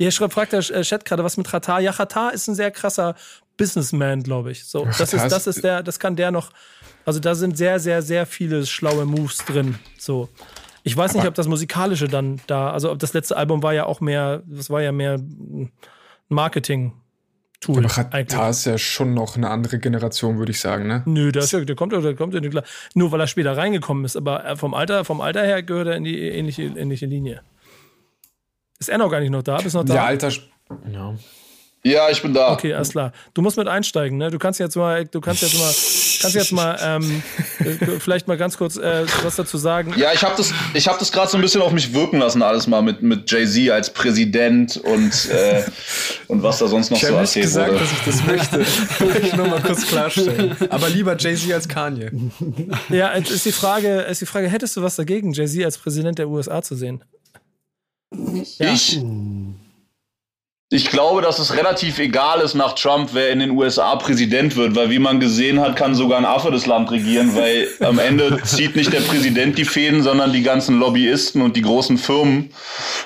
Hier schreibt, fragt der äh, Chat gerade, was mit Ratar? Ja, Ratar ist ein sehr krasser Businessman, glaube ich. So, das ist, das ist- der, das kann der noch. Also da sind sehr, sehr, sehr viele schlaue Moves drin. So. Ich weiß nicht, ob das musikalische dann da, also ob das letzte Album war ja auch mehr, das war ja mehr ein Marketing-Tool. Aber Ratar ist ja schon noch eine andere Generation, würde ich sagen, ne? Nö, der, ist ja, der kommt ja, der kommt ja nicht klar. Nur weil er später reingekommen ist, aber äh, vom Alter, vom Alter her gehört er in die ähnliche, ähnliche Linie. Ist er noch gar nicht noch da? Bist noch da? Ja, Alter. Ja. Ja, ich bin da. Okay, alles klar. Du musst mit einsteigen, ne? Du kannst jetzt mal, du kannst jetzt mal, kannst jetzt mal, ähm, äh, vielleicht mal ganz kurz äh, was dazu sagen. Ja, ich habe das, ich habe das gerade so ein bisschen auf mich wirken lassen, alles mal mit, mit Jay-Z als Präsident und, äh, und was da sonst noch Ich so habe nicht erzählt gesagt, wurde. dass ich das möchte. Will ich nur mal kurz klarstellen. Aber lieber Jay-Z als Kanye. Ja, jetzt ist die Frage, ist die Frage, hättest du was dagegen, Jay-Z als Präsident der USA zu sehen? Ja. Ich? Glaube, dass es relativ egal ist nach Trump, wer in den USA Präsident wird, weil wie man gesehen hat, kann sogar ein Affe das Land regieren, weil am Ende zieht nicht der Präsident die Fäden, sondern die ganzen Lobbyisten und die großen Firmen,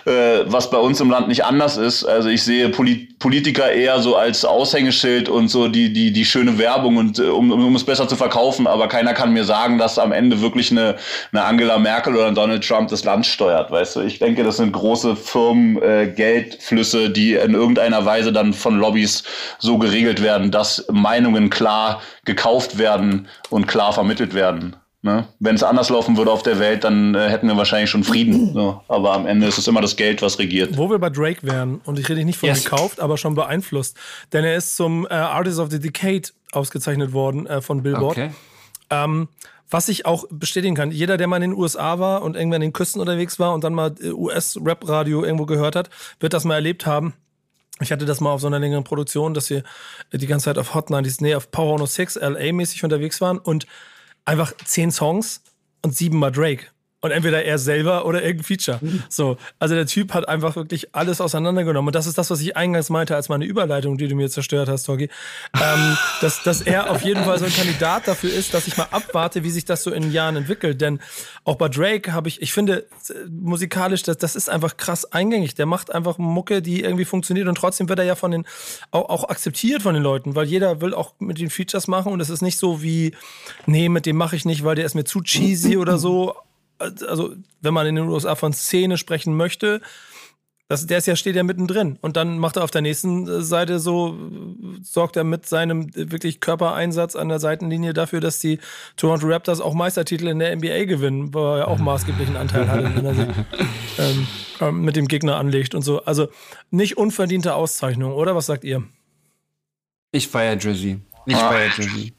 äh, was bei uns im Land nicht anders ist. Also ich sehe Polit Politiker eher so als Aushängeschild und so die, die, die schöne Werbung und äh, um, um es besser zu verkaufen, aber keiner kann mir sagen, dass am Ende wirklich eine, eine Angela Merkel oder ein Donald Trump das Land steuert, weißt du? Ich denke, das sind große Firmen, äh, Geldflüsse, die in irgendeiner Weise dann von Lobbys so geregelt werden, dass Meinungen klar gekauft werden und klar vermittelt werden. Ne? Wenn es anders laufen würde auf der Welt, dann äh, hätten wir wahrscheinlich schon Frieden. So. Aber am Ende ist es immer das Geld, was regiert. Wo wir bei Drake wären, und ich rede nicht von Yes. gekauft, aber schon beeinflusst, denn er ist zum äh, Artist of the Decade ausgezeichnet worden äh, von Billboard. Okay. Ähm, was ich auch bestätigen kann, jeder, der mal in den USA war und irgendwann in den Küsten unterwegs war und dann mal äh, US-Rap-Radio irgendwo gehört hat, wird das mal erlebt haben. Ich hatte das mal auf so einer längeren Produktion, dass wir äh, die ganze Zeit auf Hot 90s, nee, auf Power 106 LA-mäßig unterwegs waren und einfach zehn Songs und siebenmal Drake. Und entweder er selber oder irgendein Feature. So, also der Typ hat einfach wirklich alles auseinandergenommen. Und das ist das, was ich eingangs meinte, als meine Überleitung, die du mir zerstört hast, Togi. Ähm, dass, dass er auf jeden Fall so ein Kandidat dafür ist, dass ich mal abwarte, wie sich das so in Jahren entwickelt. Denn auch bei Drake habe ich, ich finde, äh, musikalisch, das, das ist einfach krass eingängig. Der macht einfach Mucke, die irgendwie funktioniert und trotzdem wird er ja von den, auch, auch akzeptiert von den Leuten, weil jeder will auch mit den Features machen und es ist nicht so wie, nee, mit dem mache ich nicht, weil der ist mir zu cheesy oder so also wenn man in den USA von Szene sprechen möchte, das, der ist ja, steht ja mittendrin. Und dann macht er auf der nächsten äh, Seite so, sorgt er mit seinem äh, wirklich Körpereinsatz an der Seitenlinie dafür, dass die Toronto Raptors auch Meistertitel in der NBA gewinnen, wo er ja auch maßgeblichen Anteil hat, wenn er sich ähm, ähm, mit dem Gegner anlegt und so. Also nicht unverdiente Auszeichnung, oder? Was sagt ihr? Ich feiere Jersey. Ich Ah. feiere Jersey.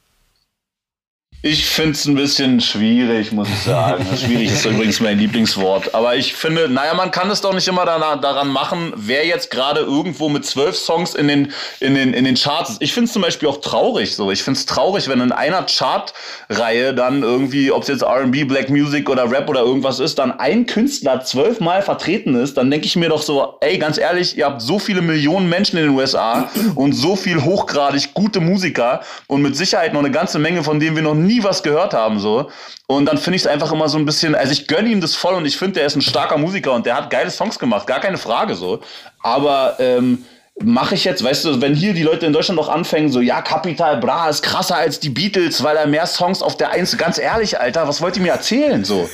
Ich finde es ein bisschen schwierig, muss ich sagen. schwierig ist übrigens mein Lieblingswort. Aber ich finde, naja, man kann es doch nicht immer daran machen, wer jetzt gerade irgendwo mit zwölf Songs in den, in den, in den Charts ist. Ich finde es zum Beispiel auch traurig so. Ich finde es traurig, wenn in einer Chartreihe dann irgendwie, ob es jetzt R&B, Black Music oder Rap oder irgendwas ist, dann ein Künstler zwölfmal vertreten ist, dann denke ich mir doch so, ey, ganz ehrlich, ihr habt so viele Millionen Menschen in den USA und so viel hochgradig gute Musiker und mit Sicherheit noch eine ganze Menge, von denen wir noch nie was gehört haben, so. Und dann finde ich es einfach immer so ein bisschen, also ich gönne ihm das voll und ich finde, der ist ein starker Musiker und der hat geile Songs gemacht, gar keine Frage, so. Aber, ähm, mache ich jetzt, weißt du, wenn hier die Leute in Deutschland noch anfangen, so, ja, Capital Bra ist krasser als die Beatles, weil er mehr Songs auf der Eins, ganz ehrlich, Alter, was wollt ihr mir erzählen, so?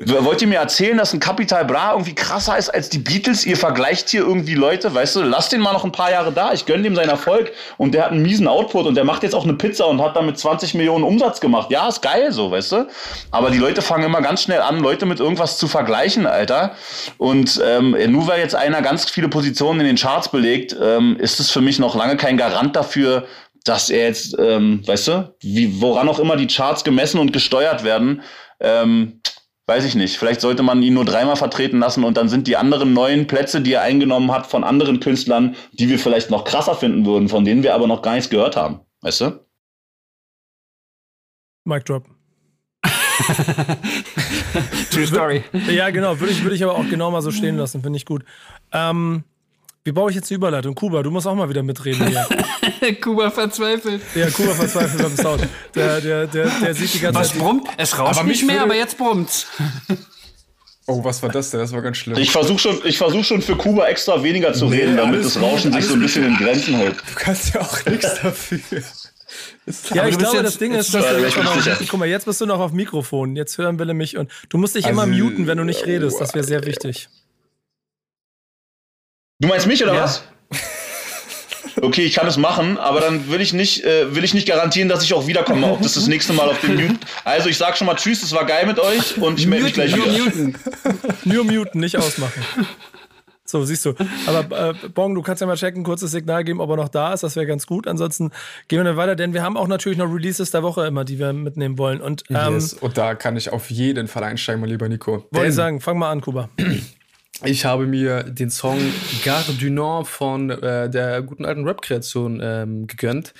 Wollt ihr mir erzählen, dass ein Capital Bra irgendwie krasser ist als die Beatles? Ihr vergleicht hier irgendwie Leute, weißt du, lasst den mal noch ein paar Jahre da. Ich gönne dem seinen Erfolg und der hat einen miesen Output und der macht jetzt auch eine Pizza und hat damit 20 Millionen Umsatz gemacht. Ja, ist geil so, weißt du? Aber die Leute fangen immer ganz schnell an, Leute mit irgendwas zu vergleichen, Alter. Und ähm, nur weil jetzt einer ganz viele Positionen in den Charts belegt, ähm, ist es für mich noch lange kein Garant dafür, dass er jetzt, ähm, weißt du, wie, woran auch immer die Charts gemessen und gesteuert werden, ähm, weiß ich nicht. Vielleicht sollte man ihn nur dreimal vertreten lassen und dann sind die anderen neuen Plätze, die er eingenommen hat, von anderen Künstlern, die wir vielleicht noch krasser finden würden, von denen wir aber noch gar nichts gehört haben. Weißt du? Mic Drop. True Story. Ja, genau, würde ich, würde ich aber auch genau mal so stehen lassen, finde ich gut. Ähm, wie baue ich jetzt die Überleitung? Kuba, du musst auch mal wieder mitreden hier. Kuba verzweifelt. Ja, Kuba verzweifelt am Sound. Der, der, der, der sieht die ganze Was Zeit. brummt? Es rauscht Aber nicht mehr, aber jetzt brummt's. Oh, was war das denn? Das war ganz schlimm. Ich versuche schon, ich versuch schon für Kuba extra weniger zu reden, damit das Rauschen sich so ein bisschen in Grenzen hält. du kannst ja auch nichts dafür. Ja, ich glaube, jetzt- das Ding ist, dass du- ich bin guck, mal, sicher. guck mal, jetzt bist du noch auf Mikrofon. Jetzt hören Wille mich und du musst dich immer Also, muten, wenn du nicht redest. Das wäre sehr wichtig. Du meinst mich oder Ja. was? Okay, ich kann es machen, aber dann will ich nicht, äh, will ich nicht garantieren, dass ich auch wiederkomme, ob das das nächste Mal auf dem Mute. Also ich sag schon mal Tschüss, es war geil mit euch und ich melde mich gleich Nur wieder. muten. Nur muten, nicht ausmachen. So, siehst du. Aber äh, Bong, du kannst ja mal checken, kurzes Signal geben, ob er noch da ist. Das wäre ganz gut. Ansonsten gehen wir dann weiter, denn wir haben auch natürlich noch Releases der Woche immer, die wir mitnehmen wollen. Und, ähm, yes. Und da kann ich auf jeden Fall einsteigen, mein lieber Nico. Wollte ich sagen, fang mal an, Kuba. Ich habe mir den Song Gare du Nord von äh, der guten alten Rap-Kreation ähm, gegönnt.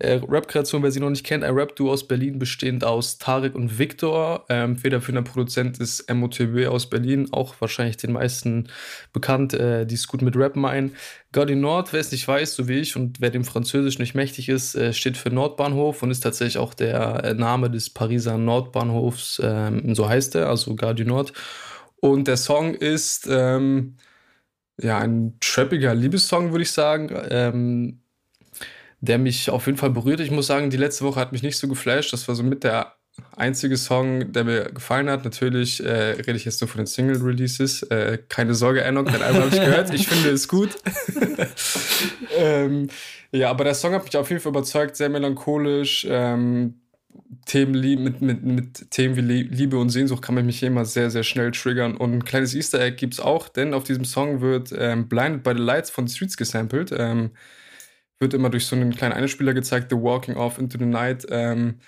Äh, Rap-Kreation, wer sie noch nicht kennt, ein Rap-Duo aus Berlin, bestehend aus Tarek und Victor. Ähm, federführender Produzent ist MOTB aus Berlin, auch wahrscheinlich den meisten bekannt, äh, die es gut mit Rap meinen. Gare du Nord, wer es nicht weiß, so wie ich, und wer dem Französisch nicht mächtig ist, äh, steht für Nordbahnhof und ist tatsächlich auch der äh, Name des Pariser Nordbahnhofs, ähm, so heißt er, also Gare du Nord. Und der Song ist ähm, ja ein trappiger Liebessong, würde ich sagen, ähm, der mich auf jeden Fall berührt. Ich muss sagen, die letzte Woche hat mich nicht so geflasht. Das war so mit der einzige Song, der mir gefallen hat. Natürlich äh, rede ich jetzt nur von den Single-Releases. Äh, keine Sorge, Enoch, dein Album habe ich gehört. Ich finde es gut. ähm, ja, aber der Song hat mich auf jeden Fall überzeugt, sehr melancholisch. Ähm, Themen mit, mit, mit Themen wie Liebe und Sehnsucht kann man mich immer sehr, sehr schnell triggern. Und ein kleines Easter Egg gibt es auch, denn auf diesem Song wird ähm, Blinded by the Lights von Streets gesampelt. Ähm, wird immer durch so einen kleinen Einspieler gezeigt, The Walking Off into the Night. Ähm,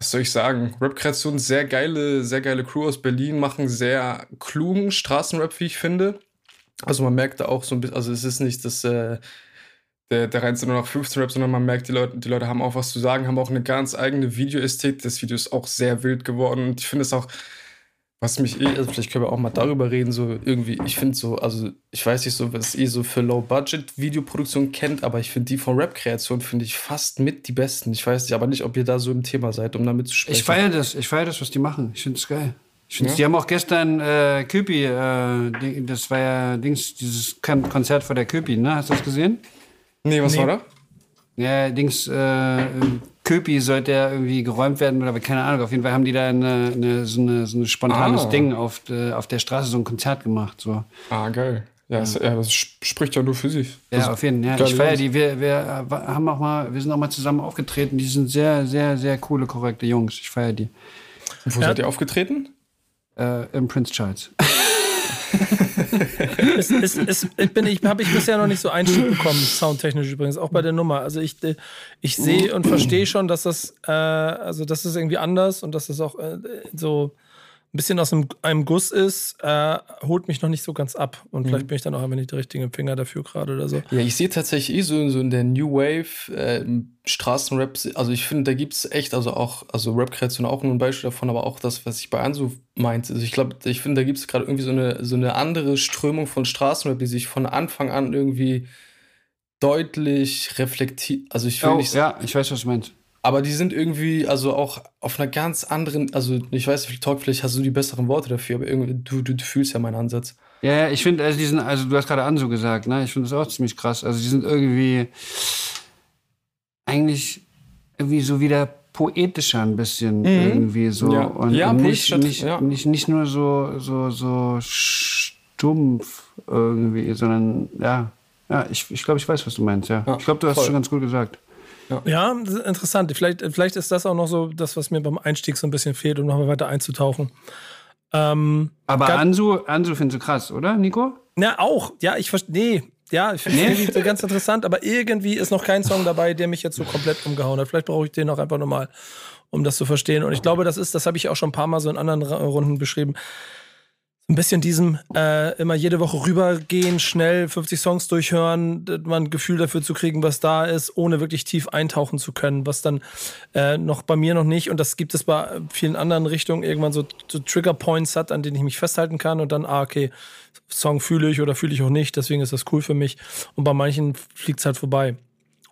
was soll ich sagen? Rap-Kreation, sehr geile, sehr geile Crew aus Berlin, machen sehr klugen Straßenrap, wie ich finde. Also man merkt da auch so ein bisschen, also es ist nicht das äh, der, der reinste nur noch 15 Rap, sondern man merkt, die Leute, die Leute haben auch was zu sagen, haben auch eine ganz eigene Videoästhetik. Das Video ist auch sehr wild geworden. Und ich finde es auch, was mich eh, also vielleicht können wir auch mal darüber reden, so irgendwie, ich finde so, also ich weiß nicht so, was ihr so für Low-Budget-Videoproduktion kennt, aber ich finde die von Rap-Kreation finde ich fast mit die besten. Ich weiß nicht, aber nicht, ob ihr da so im Thema seid, um damit zu sprechen. Ich feiere das, ich feiere das, was die machen. Ich finde es geil. Ich find's, ja. Die haben auch gestern äh, Köpi, äh, das war ja Dings, dieses Konzert vor der Köpi, ne? Hast du das gesehen? Nee, was nee. war da? Ja, Dings, äh, Köpi sollte ja irgendwie geräumt werden oder keine Ahnung. Auf jeden Fall haben die da eine, eine, so, eine so ein spontanes ah. Ding auf, äh, auf der Straße, so ein Konzert gemacht. So. Ah, geil. Ja, ja. Das, ja, das spricht ja nur für sich. Ja, das auf jeden Fall. Ja, ich feiere die. Wir, wir haben auch mal, wir sind auch mal zusammen aufgetreten. Die sind sehr, sehr, sehr coole, korrekte Jungs. Ich feiere die. Und wo seid ihr aufgetreten? Äh, Im Prince Charles. es, es, es, ich bin, ich habe ich bisher noch nicht so Einstieg bekommen, soundtechnisch übrigens, auch bei der Nummer. Also ich, ich sehe und verstehe schon, dass das, äh, also das ist irgendwie anders und dass das auch äh, so ein bisschen aus einem, einem Guss ist, äh, holt mich noch nicht so ganz ab. Und vielleicht mhm. bin ich dann auch einfach nicht der richtige Finger dafür gerade oder so. Ja, ich sehe tatsächlich eh so, so in der New Wave äh, Straßenrap, also ich finde, da gibt es echt, also auch, also Rap-Kreation auch nur ein Beispiel davon, aber auch das, was ich bei Ansu meinte. Also ich glaube, ich finde, da gibt es gerade irgendwie so eine, so eine andere Strömung von Straßenrap, die sich von Anfang an irgendwie deutlich reflektiert. Also ich finde, oh, ja, ich weiß, was du meinst. Aber die sind irgendwie, also auch auf einer ganz anderen, also ich weiß nicht, Talk, vielleicht hast du die besseren Worte dafür, aber irgendwie, du, du, du fühlst ja meinen Ansatz. Ja, ja, ich finde, also die sind, also du hast gerade Anso gesagt, ne? Ich finde das auch ziemlich krass. Also die sind irgendwie eigentlich irgendwie so wieder poetischer ein bisschen mhm. irgendwie so. Ja, und, ja, und nicht, nicht, ja. nicht, nicht nur so, so, so stumpf irgendwie, sondern ja, ja, ich, ich glaube, ich weiß, was du meinst, ja. ja ich glaube, du hast es schon ganz gut gesagt. Ja, ja interessant. Vielleicht, vielleicht ist das auch noch so das, was mir beim Einstieg so ein bisschen fehlt, um nochmal weiter einzutauchen. Ähm, Aber Ansu, Ansu findest du krass, oder, Nico? Na, auch. Ja, ich verstehe. Nee. Ja, ich finde nee. es ganz interessant, aber irgendwie ist noch kein Song dabei, der mich jetzt so komplett umgehauen hat. Vielleicht brauche ich den auch einfach nochmal, um das zu verstehen. Und ich glaube, das ist, das habe ich auch schon ein paar Mal so in anderen Runden beschrieben ein bisschen diesem äh, immer jede Woche rübergehen, schnell 50 Songs durchhören, man ein Gefühl dafür zu kriegen, was da ist, ohne wirklich tief eintauchen zu können, was dann äh, noch bei mir noch nicht und das gibt es bei vielen anderen Richtungen irgendwann so, so Trigger Points hat, an denen ich mich festhalten kann und dann, ah, okay, Song fühle ich oder fühle ich auch nicht, deswegen ist das cool für mich und bei manchen fliegt es halt vorbei.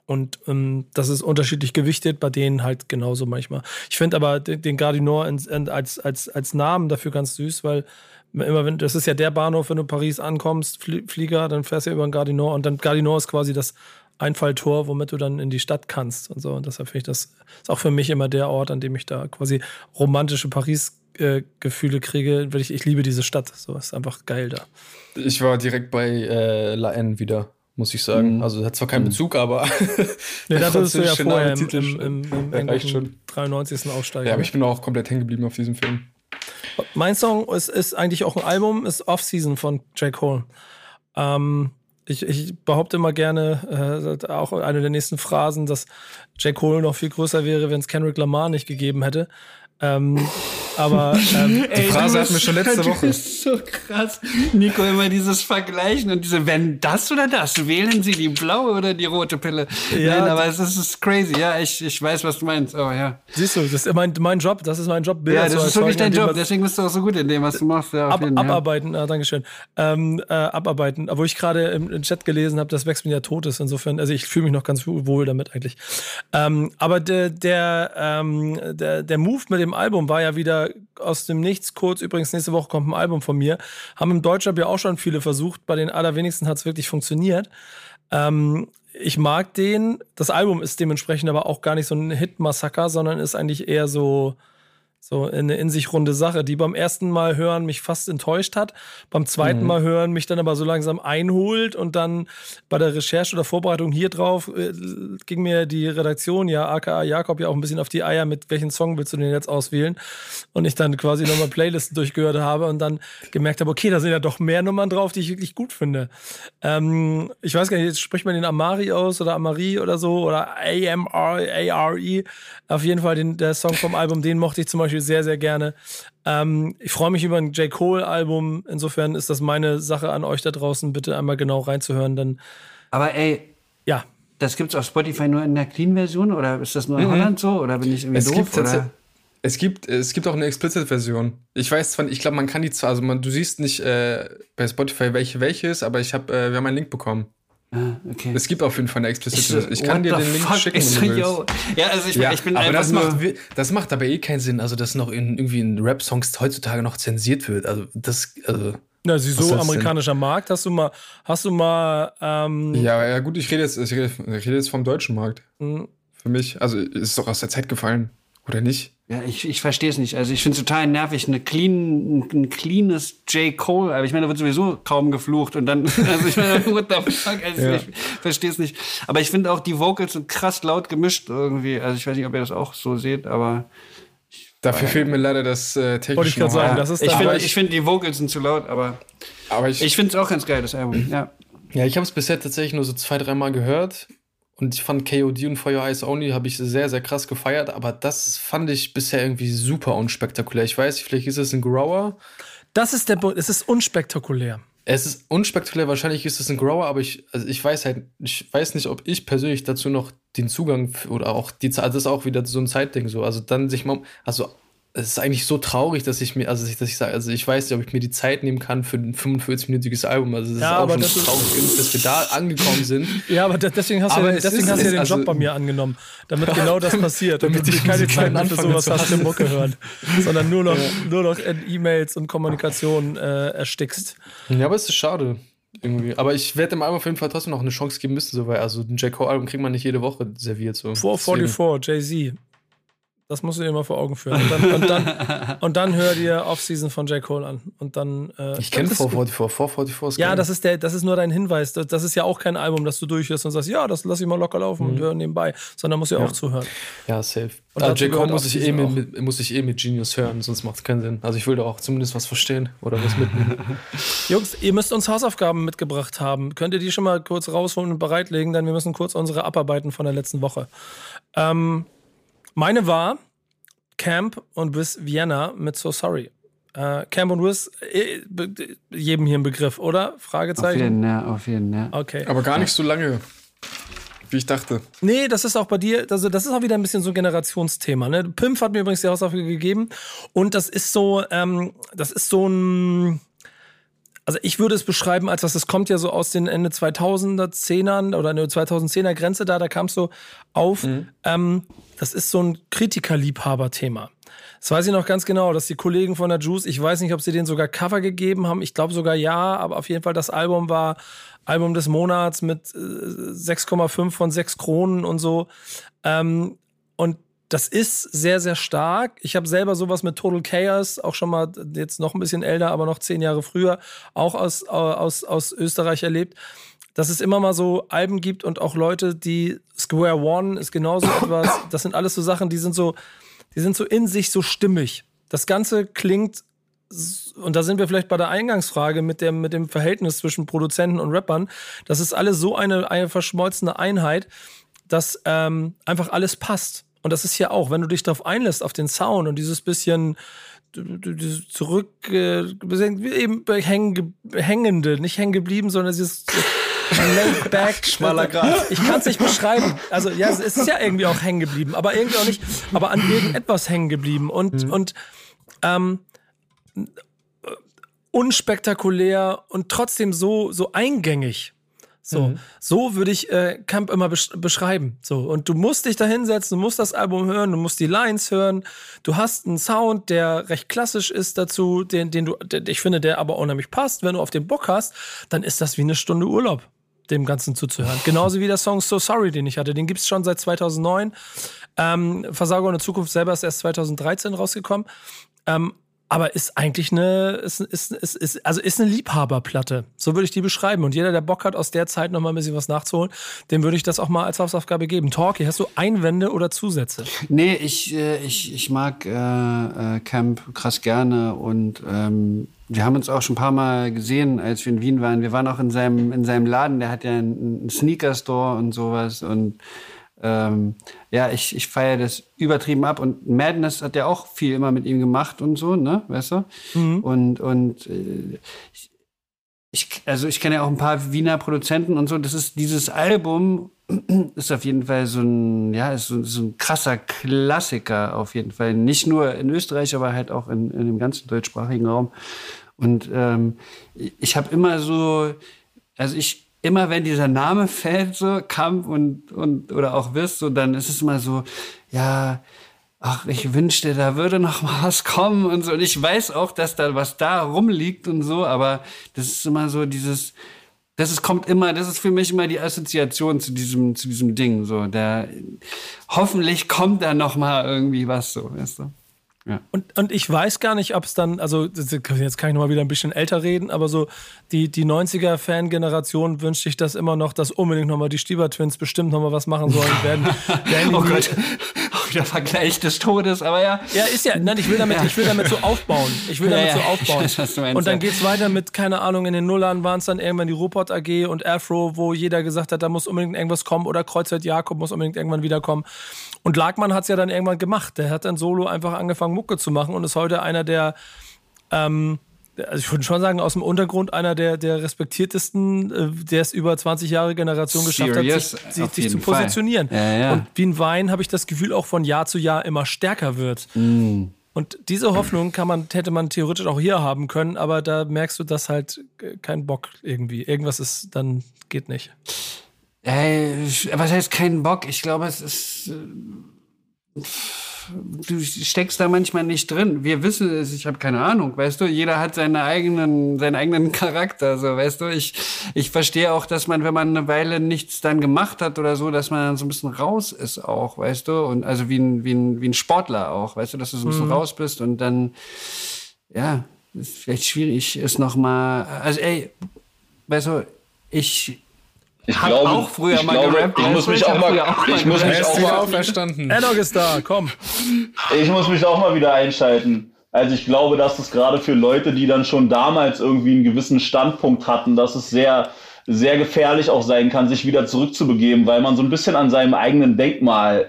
Und ähm, das ist unterschiedlich gewichtet, bei denen halt genauso manchmal. Ich finde aber den, den Gardinor als, als, als Namen dafür ganz süß, weil immer wenn, das ist ja der Bahnhof, wenn du Paris ankommst, Flieger, dann fährst du über den Gardinor und dann Gardinor ist quasi das Einfalltor, womit du dann in die Stadt kannst und so. Und deshalb finde ich das ist auch für mich immer der Ort, an dem ich da quasi romantische Paris-Gefühle äh, kriege, weil ich, ich liebe diese Stadt. So ist einfach geil da. Ich war direkt bei äh, La N wieder muss ich sagen. Mhm. Also hat zwar keinen mhm. Bezug, aber. nee, da bist du ja vorher im, im, im, im, im 93. Aufsteiger. Ja, aber ich bin auch komplett hängen geblieben auf diesem Film. Mein Song ist, ist eigentlich auch ein Album, ist Off-Season von Jack Hole. Ähm, ich, ich, behaupte immer gerne, äh, auch eine der nächsten Phrasen, dass J. Cole noch viel größer wäre, wenn es Kendrick Lamar nicht gegeben hätte. Ähm, aber ähm, die Phrase hatten wir schon letzte Woche. Das ist so krass. Nico, immer dieses Vergleichen und diese, wenn das oder das, wählen Sie die blaue oder die rote Pille. Ja, Nein, aber es ist, ist, crazy. Ja, ich, ich weiß, was du meinst. Oh, ja. Siehst du, das ist mein, mein Job. Das ist mein Job. Bilder ja, das ist wirklich dein Job. Deswegen bist du auch so gut in dem, was du machst. Ja, ab, jeden, abarbeiten, ja. ah, Dankeschön. Ähm, äh, abarbeiten. Wo ich gerade im, im, Chat gelesen habe, dass Wexman ja tot ist. Insofern, also ich fühle mich noch ganz wohl damit eigentlich. Ähm, aber der, der, ähm, der, der Move mit dem Album war ja wieder aus dem Nichts kurz. Übrigens, nächste Woche kommt ein Album von mir. Haben im Deutschrap ja auch schon viele versucht. Bei den allerwenigsten hat es wirklich funktioniert. Ähm, ich mag den. Das Album ist dementsprechend aber auch gar nicht so ein Hit-Massaker, sondern ist eigentlich eher so so eine in sich runde Sache, die beim ersten Mal hören mich fast enttäuscht hat, beim zweiten mhm. Mal hören mich dann aber so langsam einholt und dann bei der Recherche oder Vorbereitung hier drauf äh, ging mir die Redaktion, ja, aka Jakob, ja auch ein bisschen auf die Eier, mit welchen Song willst du denn jetzt auswählen? Und ich dann quasi nochmal Playlisten durchgehört habe und dann gemerkt habe, okay, da sind ja doch mehr Nummern drauf, die ich wirklich gut finde. Ähm, ich weiß gar nicht, jetzt spricht man den Amari aus oder Amari oder so oder A-M-R-A-R-E. Auf jeden Fall den, der Song vom Album, den mochte ich zum Beispiel Beispiel sehr, sehr gerne. Ähm, ich freue mich über ein J. Cole-Album. Insofern ist das meine Sache an euch da draußen, bitte einmal genau reinzuhören. Dann Aber ey, ja. Das gibt es auf Spotify nur in der Clean-Version oder ist das nur in mhm. Holland so? Oder bin ich irgendwie es doof? Gibt oder? Es gibt, es gibt auch eine Explicit-Version. Ich weiß zwar, ich glaube, man kann die zwar, also man, du siehst nicht äh, bei Spotify, welche welche ist, aber ich habe, äh, wir haben einen Link bekommen. Ah, okay. Es gibt auf jeden Fall eine explizite. Ich, ich kann dir den Link schicken, wenn du. Ja, also ich, ja, ich bin aber das macht, das macht aber eh keinen Sinn, also dass noch in, irgendwie in Rap-Songs heutzutage noch zensiert wird. Also das, also. Na, sie so amerikanischer denn? Markt. Hast du mal, hast du mal. Ähm ja, ja, gut, ich rede jetzt, ich rede, ich rede jetzt vom deutschen Markt. Mhm. Für mich, also ist doch aus der Zeit gefallen, oder nicht? Ja, ich, ich verstehe es nicht. Also ich finde es total nervig, eine clean, ein cleanes J. Cole, aber ich meine, da wird sowieso kaum geflucht und dann, also ich meine, what the fuck, also ja. ich verstehe es nicht. Aber ich finde auch, die Vocals sind krass laut gemischt irgendwie. Also ich weiß nicht, ob ihr das auch so seht, aber Dafür fehlt mir leider das äh, technische Wollte ich gerade sagen, das ist Ich finde, ich find, die Vocals sind zu laut, aber, aber ich, ich finde es auch ganz geil, das Album, ja. Ja, ich habe es bisher tatsächlich nur so zwei, dreimal gehört und ich fand KOD und For Your Eyes Only habe ich sehr, sehr krass gefeiert, aber das fand ich bisher irgendwie super unspektakulär. Ich weiß, vielleicht ist es ein Grower. Das ist der Punkt, es ist unspektakulär. Es ist unspektakulär, wahrscheinlich ist es ein Grower, aber ich, also ich weiß halt, ich weiß nicht, ob ich persönlich dazu noch den Zugang oder auch die Zeit, also das ist auch wieder so ein Zeitding so. Also dann sich mal, also es ist eigentlich so traurig, dass ich mir, also dass ich sage, also ich weiß nicht, ob ich mir die Zeit nehmen kann für ein 45-minütiges Album. Also es ja, ist auch schon traurig, ist, dass wir da angekommen sind. Ja, aber deswegen hast aber du, deswegen ist, hast du ja den also, Job bei mir angenommen, damit genau das passiert, damit, damit ich keine Zeit mehr für sowas hast, eine Mucke hören, sondern nur noch, ja. nur noch E-Mails und Kommunikation äh, erstickst. Ja, aber es ist schade. Irgendwie. Aber ich werde dem Album auf jeden Fall trotzdem noch eine Chance geben müssen, so, weil also ein J. Cole-Album kriegt man nicht jede Woche serviert. So. 444, Jay-Z. Das musst du dir mal vor Augen führen. Und dann, und dann, und dann hör dir Off-Season von J. Cole an. Und dann, äh, ich kenne 444. 444 ist Ja, das ist, der, das ist nur dein Hinweis. Das, das ist ja auch kein Album, das du durchhörst und sagst, ja, das lass ich mal locker laufen mhm. und hören nebenbei. Sondern musst du ja, auch zuhören. Ja, safe. Und also J. Cole muss ich, eh mit, muss ich eh mit Genius hören, sonst macht es keinen Sinn. Also ich will da auch zumindest was verstehen oder was mitnehmen. Jungs, ihr müsst uns Hausaufgaben mitgebracht haben. Könnt ihr die schon mal kurz rausholen und bereitlegen? Denn wir müssen kurz unsere abarbeiten von der letzten Woche. Ähm, meine war Camp und Wiz Vienna mit So Sorry. Äh, Camp und Wiz, äh, jedem hier ein Begriff, oder? Fragezeichen. Auf jeden, ja, auf jeden, ja. Okay. Aber gar nicht so lange, wie ich dachte. Nee, das ist auch bei dir, also das ist auch wieder ein bisschen so ein Generationsthema. Ne? Pimp hat mir übrigens die Hausaufgabe gegeben und das ist so, ähm, das ist so ein also ich würde es beschreiben, als dass es kommt ja so aus den Ende 2000er, 10ern oder eine 2010er Grenze da, da kam es so auf. Mhm. Ähm, das ist so ein Kritikerliebhaber-Thema. Das weiß ich noch ganz genau, dass die Kollegen von der Juice, ich weiß nicht, ob sie denen sogar Cover gegeben haben, ich glaube sogar ja, aber auf jeden Fall das Album war Album des Monats mit 6,5 äh, von 6 Kronen und so. Ähm, und das ist sehr, sehr stark. Ich habe selber sowas mit Total Chaos, auch schon mal jetzt noch ein bisschen älter, aber noch zehn Jahre früher, auch aus, aus, aus Österreich erlebt, dass es immer mal so Alben gibt und auch Leute, die Square One ist genauso etwas. Das sind alles so Sachen, die sind so, die sind so in sich so stimmig. Das Ganze klingt und da sind wir vielleicht bei der Eingangsfrage mit dem, mit dem Verhältnis zwischen Produzenten und Rappern, das ist alles so eine, eine verschmolzene Einheit, dass ähm, einfach alles passt. Und das ist ja auch, wenn du dich darauf einlässt, auf den Sound und dieses bisschen zurück, äh, eben hängen, hängende, nicht hängen geblieben, sondern dieses laid back. Schmaler Grad. Ich kann es nicht beschreiben. Also ja, es ist ja irgendwie auch hängen geblieben, aber irgendwie auch nicht, aber an irgendetwas hängen geblieben und, mhm. und ähm, unspektakulär und trotzdem so, so eingängig. So, mhm. so würde ich äh, Camp immer besch beschreiben. So, und du musst dich da hinsetzen, du musst das Album hören, du musst die Lines hören. Du hast einen Sound, der recht klassisch ist dazu, den, den du, der, ich finde, der aber unheimlich passt. Wenn du auf den Bock hast, dann ist das wie eine Stunde Urlaub, dem Ganzen zuzuhören. Genauso wie der Song So Sorry, den ich hatte. Den gibt's schon seit 2009. Ähm, Versager und Zukunft selber ist erst 2013 rausgekommen. Ähm, aber ist eigentlich eine, ist, ist, ist, ist, also ist eine Liebhaberplatte. So würde ich die beschreiben. Und jeder, der Bock hat, aus der Zeit noch mal ein bisschen was nachzuholen, dem würde ich das auch mal als Hausaufgabe geben. Talkie, hast du Einwände oder Zusätze? Nee, ich, äh, ich, ich mag äh, äh, Camp krass gerne und ähm, wir haben uns auch schon ein paar Mal gesehen, als wir in Wien waren. Wir waren auch in seinem, in seinem Laden, der hat ja einen, einen Sneaker-Store und sowas und ähm, ja, ich, ich feiere das übertrieben ab. Und Madness hat ja auch viel immer mit ihm gemacht und so, ne, weißt du? Mhm. Und, und äh, ich, also ich kenne ja auch ein paar Wiener Produzenten und so. Das ist dieses Album ist auf jeden Fall so ein, ja, ist so, so ein krasser Klassiker auf jeden Fall. Nicht nur in Österreich, aber halt auch in, in dem ganzen deutschsprachigen Raum. Und ähm, ich habe immer so, also ich immer wenn dieser Name fällt, so Kampf und, und oder auch Wiss, so dann ist es immer so, ja, ach, ich wünschte, da würde noch mal was kommen und so. Und ich weiß auch, dass da was da rumliegt und so, aber das ist immer so dieses, das ist, kommt immer, das ist für mich immer die Assoziation zu diesem, zu diesem Ding, so. Der, hoffentlich kommt da noch mal irgendwie was, so, weißt du. Ja. Und, und ich weiß gar nicht, ob es dann, also jetzt kann ich noch mal wieder ein bisschen älter reden, aber so die, die 90er-Fan-Generation wünscht sich das immer noch, dass unbedingt noch mal die Stieber-Twins bestimmt noch mal was machen sollen. werden, werden oh Gott, auch wieder Vergleich des Todes, aber ja. Ja, ist ja, nein, ich will damit, ja. ich will damit so aufbauen. Ich will damit ja, so aufbauen. Weiß, meinst, und dann geht's weiter mit, keine Ahnung, in den Nullern waren es dann irgendwann die Robot AG und Afro, wo jeder gesagt hat, da muss unbedingt irgendwas kommen oder Kreuzfeld Jakob muss unbedingt irgendwann wiederkommen. Und Lagmann hat es ja dann irgendwann gemacht. Der hat dann solo einfach angefangen, Mucke zu machen und ist heute einer der, ähm, also ich würde schon sagen, aus dem Untergrund einer der, der respektiertesten, äh, der es über 20 Jahre Generation geschafft Serious, hat, sich, sich zu positionieren. Ja, ja. Und wie ein Wein habe ich das Gefühl, auch von Jahr zu Jahr immer stärker wird. Mm. Und diese Hoffnung kann man, hätte man theoretisch auch hier haben können, aber da merkst du, dass halt kein Bock irgendwie. Irgendwas ist, dann geht nicht. Ey, was heißt keinen Bock? Ich glaube, es ist. Äh, du steckst da manchmal nicht drin. Wir wissen es, ich habe keine Ahnung, weißt du, jeder hat seinen eigenen, seinen eigenen Charakter, so, weißt du. Ich, ich verstehe auch, dass man, wenn man eine Weile nichts dann gemacht hat oder so, dass man dann so ein bisschen raus ist auch, weißt du. Und also wie ein, wie ein, wie ein Sportler auch, weißt du, dass du so ein bisschen mhm. raus bist und dann, ja, ist vielleicht schwierig ist nochmal, also ey, weißt du, ich, ich glaube, auch früher ich mal glaube, gerappt. Ich muss mich auch mal, auch ich muss mich auch mal auferstanden. Enoch ist da, komm. Ich muss mich auch mal wieder einschalten. Also ich glaube, dass es gerade für Leute, die dann schon damals irgendwie einen gewissen Standpunkt hatten, dass es sehr, sehr gefährlich auch sein kann, sich wieder zurückzubegeben, weil man so ein bisschen an seinem eigenen Denkmal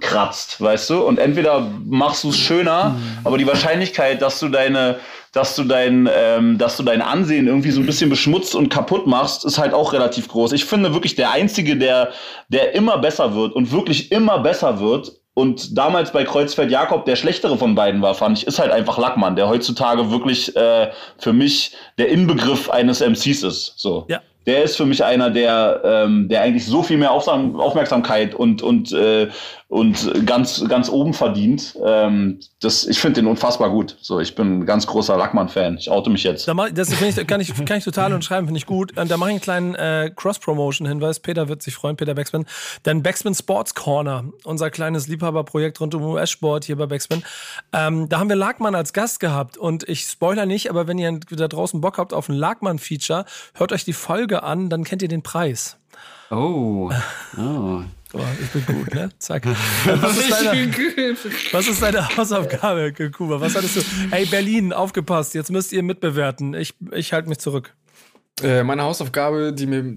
kratzt, weißt du? Und entweder machst du es schöner, mhm. aber die Wahrscheinlichkeit, dass du deine dass du dein, ähm, dass du dein Ansehen irgendwie so ein bisschen beschmutzt und kaputt machst, ist halt auch relativ groß. Ich finde wirklich der einzige, der, der immer besser wird und wirklich immer besser wird und damals bei Kreuzfeld Jakob der schlechtere von beiden war, fand ich, ist halt einfach Lackmann, der heutzutage wirklich äh, für mich der Inbegriff eines MCs ist. So. Ja der ist für mich einer, der, ähm, der eigentlich so viel mehr Aufmerksamkeit und, und, äh, und ganz, ganz oben verdient. Ähm, das, ich finde den unfassbar gut. So, ich bin ein ganz großer Lackmann-Fan. Ich oute mich jetzt. Da mach, das ich, kann, ich, kann ich total unterschreiben, finde ich gut. Und da mache ich einen kleinen äh, Cross-Promotion-Hinweis. Peter wird sich freuen, Peter Backspin. Denn Backspin Sports Corner, unser kleines Liebhaberprojekt rund um US-Sport hier bei Backspin. Ähm, da haben wir Lagmann als Gast gehabt. Und ich spoiler nicht, aber wenn ihr da draußen Bock habt auf ein Lagmann-Feature, hört euch die Folge an, dann kennt ihr den Preis. Oh. oh. Oh, ich bin gut, ne? Zack. Was ist deine, was ist deine Hausaufgabe, Kuba? Was hattest du? Ey, Berlin, aufgepasst, jetzt müsst ihr mitbewerten. Ich, ich halte mich zurück. Äh, meine Hausaufgabe, die mir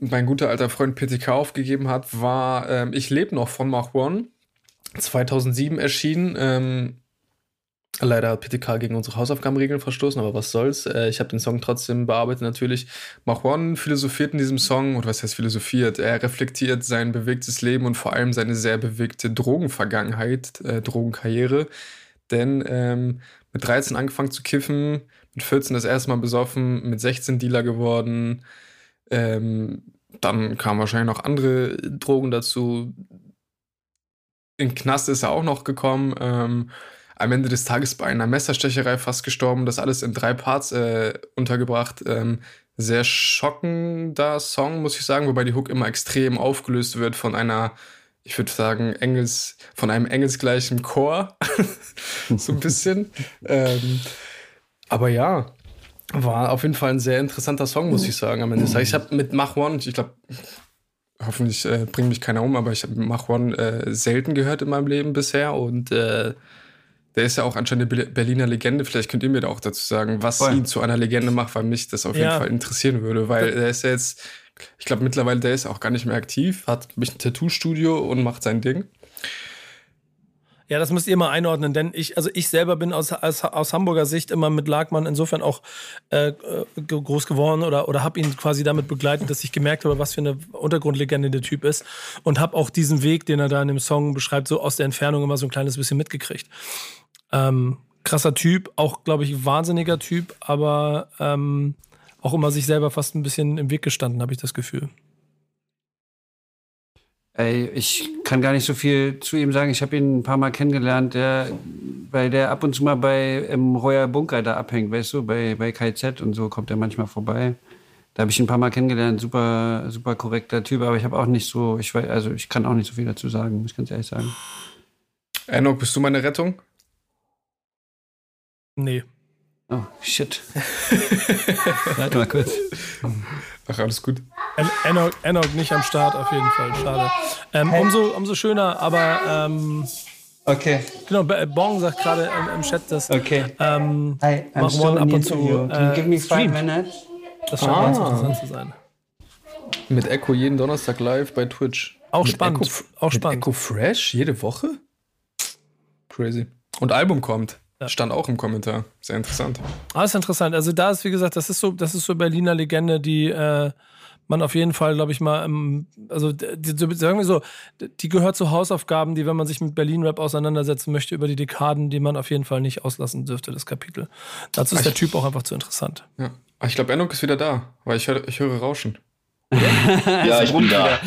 mein guter alter Freund PTK aufgegeben hat, war ähm, Ich lebe noch von Mach One. 2007 erschienen. Ähm, leider hat PTK gegen unsere Hausaufgabenregeln verstoßen, aber was soll's. Äh, ich habe den Song trotzdem bearbeitet natürlich. One philosophiert in diesem Song, oder was heißt philosophiert? Er reflektiert sein bewegtes Leben und vor allem seine sehr bewegte Drogenvergangenheit, äh, Drogenkarriere. Denn ähm, mit 13 angefangen zu kiffen, mit 14 das erste Mal besoffen, mit 16 Dealer geworden. Ähm, dann kamen wahrscheinlich noch andere Drogen dazu. In Knast ist er auch noch gekommen. Ähm, am Ende des Tages bei einer Messerstecherei fast gestorben. Das alles in drei Parts äh, untergebracht. Ähm, sehr schockender Song, muss ich sagen, wobei die Hook immer extrem aufgelöst wird von einer, ich würde sagen, Engels, von einem engelsgleichen Chor. so ein bisschen. ähm, aber ja, war auf jeden Fall ein sehr interessanter Song, muss ich sagen. Am Ende Ich habe mit Mach One, ich glaube, hoffentlich äh, bringt mich keiner um, aber ich habe Mach One äh, selten gehört in meinem Leben bisher und äh, der ist ja auch anscheinend eine Berliner Legende. Vielleicht könnt ihr mir da auch dazu sagen, was Voll. ihn zu einer Legende macht, weil mich das auf jeden Fall interessieren würde. Weil er ist ja jetzt, ich glaube mittlerweile, der ist auch gar nicht mehr aktiv, hat mich ein Tattoo-Studio und macht sein Ding. Ja, das müsst ihr mal einordnen, denn ich, also ich selber bin aus, aus, aus Hamburger Sicht immer mit Lagmann insofern auch äh, äh groß geworden oder, oder habe ihn quasi damit begleitet, dass ich gemerkt habe, was für eine Untergrundlegende der Typ ist und habe auch diesen Weg, den er da in dem Song beschreibt, so aus der Entfernung immer so ein kleines bisschen mitgekriegt. Ähm, krasser Typ, auch glaube ich wahnsinniger Typ, aber ähm, auch immer sich selber fast ein bisschen im Weg gestanden, habe ich das Gefühl. Ey, ich kann gar nicht so viel zu ihm sagen. Ich habe ihn ein paar Mal kennengelernt, der, weil der ab und zu mal bei im Royal Bunker da abhängt, weißt du, bei, bei KZ und so kommt er manchmal vorbei. Da habe ich ihn ein paar Mal kennengelernt, super, super korrekter Typ, aber ich habe auch nicht so, ich weiß, also ich kann auch nicht so viel dazu sagen, muss ich ganz ehrlich sagen. Enoch, bist du meine Rettung? Nee. Oh, shit. Warte mal kurz. Ach, alles gut. En Enoch, Enoch nicht am Start, auf jeden Fall. Schade. Ähm, hey. umso, umso schöner, aber. Ähm, okay. Genau, Bong sagt gerade im, im, Chat, dass. Okay. Ähm, Hi, I'm mach one ab und zu. Äh, give me five minutes? Das scheint ah. ganz interessant zu sein. Mit Echo jeden Donnerstag live bei Twitch. Auch mit spannend. Echo, auch spannend. Echo Fresh jede Woche? Crazy. Und Album kommt. Ja. Stand auch im Kommentar. Sehr interessant. Ah, ist interessant. Also da ist, wie gesagt, das ist so, das ist so Berliner Legende, die äh, man auf jeden Fall, glaube ich, mal, ähm, also die, sagen wir so, die gehört zu Hausaufgaben, die, wenn man sich mit Berlin-Rap auseinandersetzen möchte, über die Dekaden, die man auf jeden Fall nicht auslassen dürfte, das Kapitel. Dazu ist der Typ auch einfach zu interessant. Ja. Ich glaube, Enoch ist wieder da, weil ich höre, ich höre Rauschen. ja, ich bin da.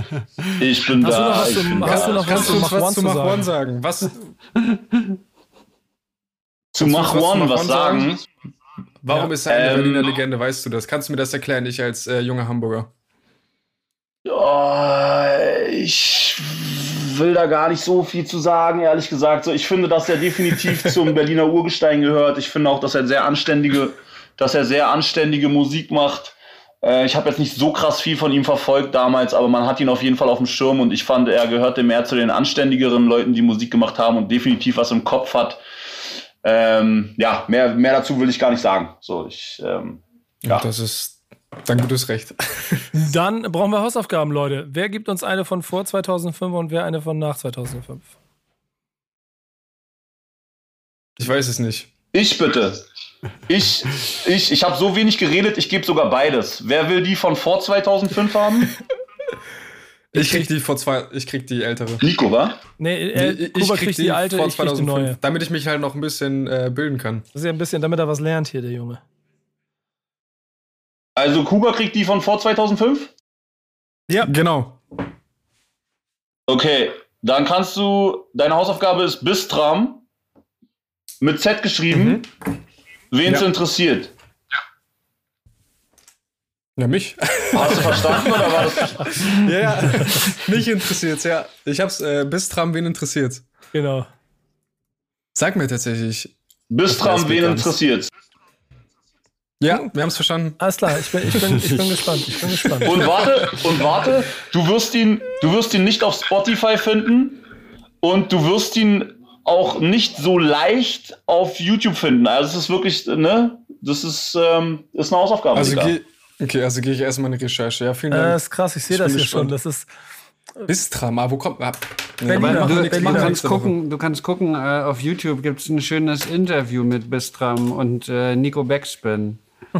Ich bin hast da. Du noch was, du, hast du noch was, zu, was zu Mach One sagen? Was? zu Mach One was sagen. Warum ja. ist er eine ähm, Berliner Legende? Weißt du das? Kannst du mir das erklären, ich als äh, junger Hamburger? Ja, ich will da gar nicht so viel zu sagen, ehrlich gesagt. So, ich finde, dass er definitiv zum Berliner Urgestein gehört. Ich finde auch, dass er sehr anständige, dass er sehr anständige Musik macht. Äh, ich habe jetzt nicht so krass viel von ihm verfolgt damals, aber man hat ihn auf jeden Fall auf dem Schirm und ich fand, er gehörte mehr zu den anständigeren Leuten, die Musik gemacht haben und definitiv was im Kopf hat. Ähm, ja, mehr, mehr dazu will ich gar nicht sagen. So, ich, ähm, ja. Das ist dein gutes Recht. Dann brauchen wir Hausaufgaben, Leute. Wer gibt uns eine von vor 2005 und wer eine von nach 2005? Ich weiß es nicht. Ich bitte. Ich, ich, ich habe so wenig geredet, ich gebe sogar beides. Wer will die von vor 2005 haben? Ich krieg die vor zwei, ich krieg die ältere. Nico, wa? Nee, äh, ich, Kuba krieg die, die alte, vor 2005, ich krieg die neue. Damit ich mich halt noch ein bisschen äh, bilden kann. Das ist ja ein bisschen, damit er was lernt hier, der Junge. Also Kuba kriegt die von vor 2005? Ja. Genau. Okay, dann kannst du, deine Hausaufgabe ist Bistram mit Z geschrieben. Mhm. Wen es ja. interessiert. Ja, mich. Hast du verstanden oder war das? ja, ja, mich interessiert's, ja. Ich hab's, äh, Bistram, wen interessiert's? Genau. Sag mir tatsächlich. Bistram, wen interessiert's? Ja, wir haben es verstanden. Alles klar, ich bin, ich, bin, ich bin gespannt. Ich bin gespannt. Und warte, und warte, du wirst ihn, du wirst ihn nicht auf Spotify finden und du wirst ihn auch nicht so leicht auf YouTube finden. Also es ist wirklich, ne, das ist, ähm, ist eine Hausaufgabe. Also okay, also gehe ich erstmal eine Recherche. Ja, vielen Äh, Dank. ist krass, ich sehe das hier schon. Das ist. Bistram, ah, wo kommt. Ah, nee, Berliner. aber wir Du, du kannst gucken, du kannst gucken, äh, auf YouTube gibt es ein schönes Interview mit Bistram und äh, Nico Backspin.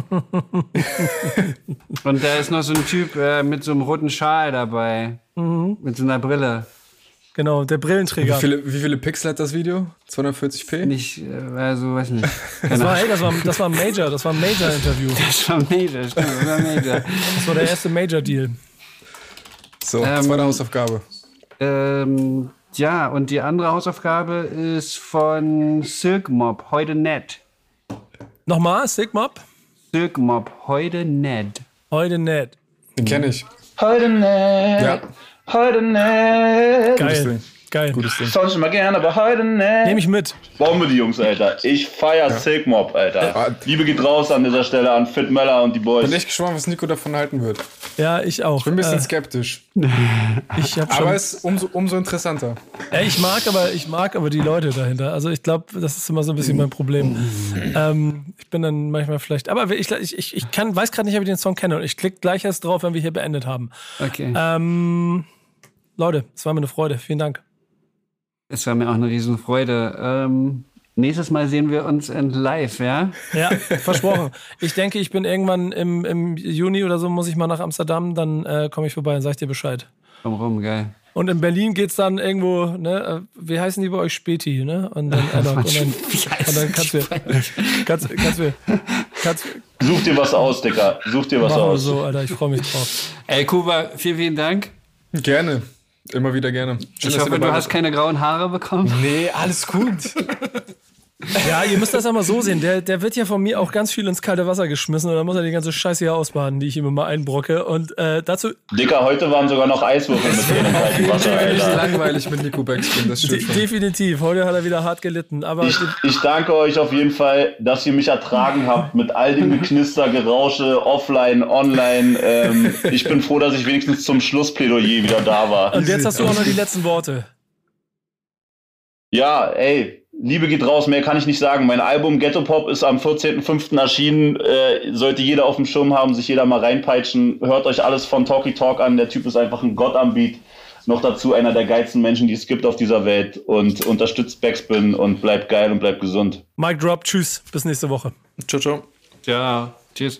und da ist noch so ein Typ äh, mit so einem roten Schal dabei. Mit so einer Brille. Genau, der Wie Brillenträger. viele, wie viele Pixel hat das Video? 240p? Nicht, äh, also, weiß nicht. Das war, Ahnung. ey, das war, das war ein Major, das war ein Major-Interview. Das war Major, stimmt, das war Major. Das war der erste Major-Deal. So, Ähm, zweite Hausaufgabe. ähm, ja, und die andere Hausaufgabe ist von Silk Mob, heute nett. Nochmal, Sigmop? Silk Mob, heute nett. Heute nett. Den kenne ich. Heute nicht, Ja, heute nicht. Geil. Ding. Geil. gutes Ding. Sonst immer gern, aber heute nicht. Nehme ich mit. Bombe, die Jungs, Alter. Ich feier Silk Mob, Alter. Ja. Liebe geht raus an dieser Stelle an Fit Möller und die Boys. Bin echt gespannt, was Nico davon halten wird. Ja, ich auch. Bin ein bisschen äh, skeptisch. ich hab schon, Aber es ist umso, umso interessanter. Ja, ich mag aber, ich mag aber die Leute dahinter. Also ich glaube, das ist immer so ein bisschen mein Problem. ähm, ich bin dann manchmal vielleicht, aber ich, ich, ich, ich kann, weiß gerade nicht, ob ich den Song kenne und ich klicke gleich erst drauf, wenn wir hier beendet haben. Okay. Ähm, Leute, es war mir eine Freude. Vielen Dank. Es war mir auch eine Riesenfreude. Ähm, nächstes Mal sehen wir uns in live, ja? Ja, versprochen. Ich denke, ich bin irgendwann im, im Juni oder so, muss ich mal nach Amsterdam, dann äh, komme ich vorbei und sag ich dir Bescheid. Komm rum, geil. Und in Berlin geht's dann irgendwo, ne, äh, wie heißen die bei euch? Späti, ne? Und dann, äh, und dann, und dann kannst du, kannst, kannst du, kannst, Such dir was aus, Dicker. Such dir was aus. so, Alter, ich freue mich drauf. Ey, Kuba, vielen, vielen Dank. Gerne. Immer wieder gerne. Schön, Ich hoffe, du hast keine grauen Haare bekommen. Nee, alles gut. Ja, ihr müsst das einmal so sehen. Der, der wird ja von mir auch ganz viel ins kalte Wasser geschmissen und dann muss er die ganze Scheiße hier ausbaden, die ich ihm immer einbrocke. Und äh, dazu Dicker, heute waren sogar noch Eiswürfel mit drin im kalten Wasser, Nicht Alter. langweilig mit Nico Backspin, das de stimmt schon. definitiv. Heute hat er wieder hart gelitten. Aber Ich, ich danke euch auf jeden Fall, dass ihr mich ertragen habt mit all dem Geknister, Gerausche, offline, online. Ähm, ich bin froh, dass ich wenigstens zum Schlussplädoyer wieder da war. und jetzt hast du auch noch die letzten Worte. Ja, ey, Liebe geht raus, mehr kann ich nicht sagen. Mein Album Ghetto Pop ist am 14.05. erschienen. Äh, sollte jeder auf dem Schirm haben, sich jeder mal reinpeitschen. Hört euch alles von Talky Talk an. Der Typ ist einfach ein Gott am Beat. Noch dazu einer der geilsten Menschen, die es gibt auf dieser Welt. Und unterstützt Backspin und bleibt geil und bleibt gesund. Mic drop, tschüss, bis nächste Woche. Ciao, ciao. Ja, tschüss.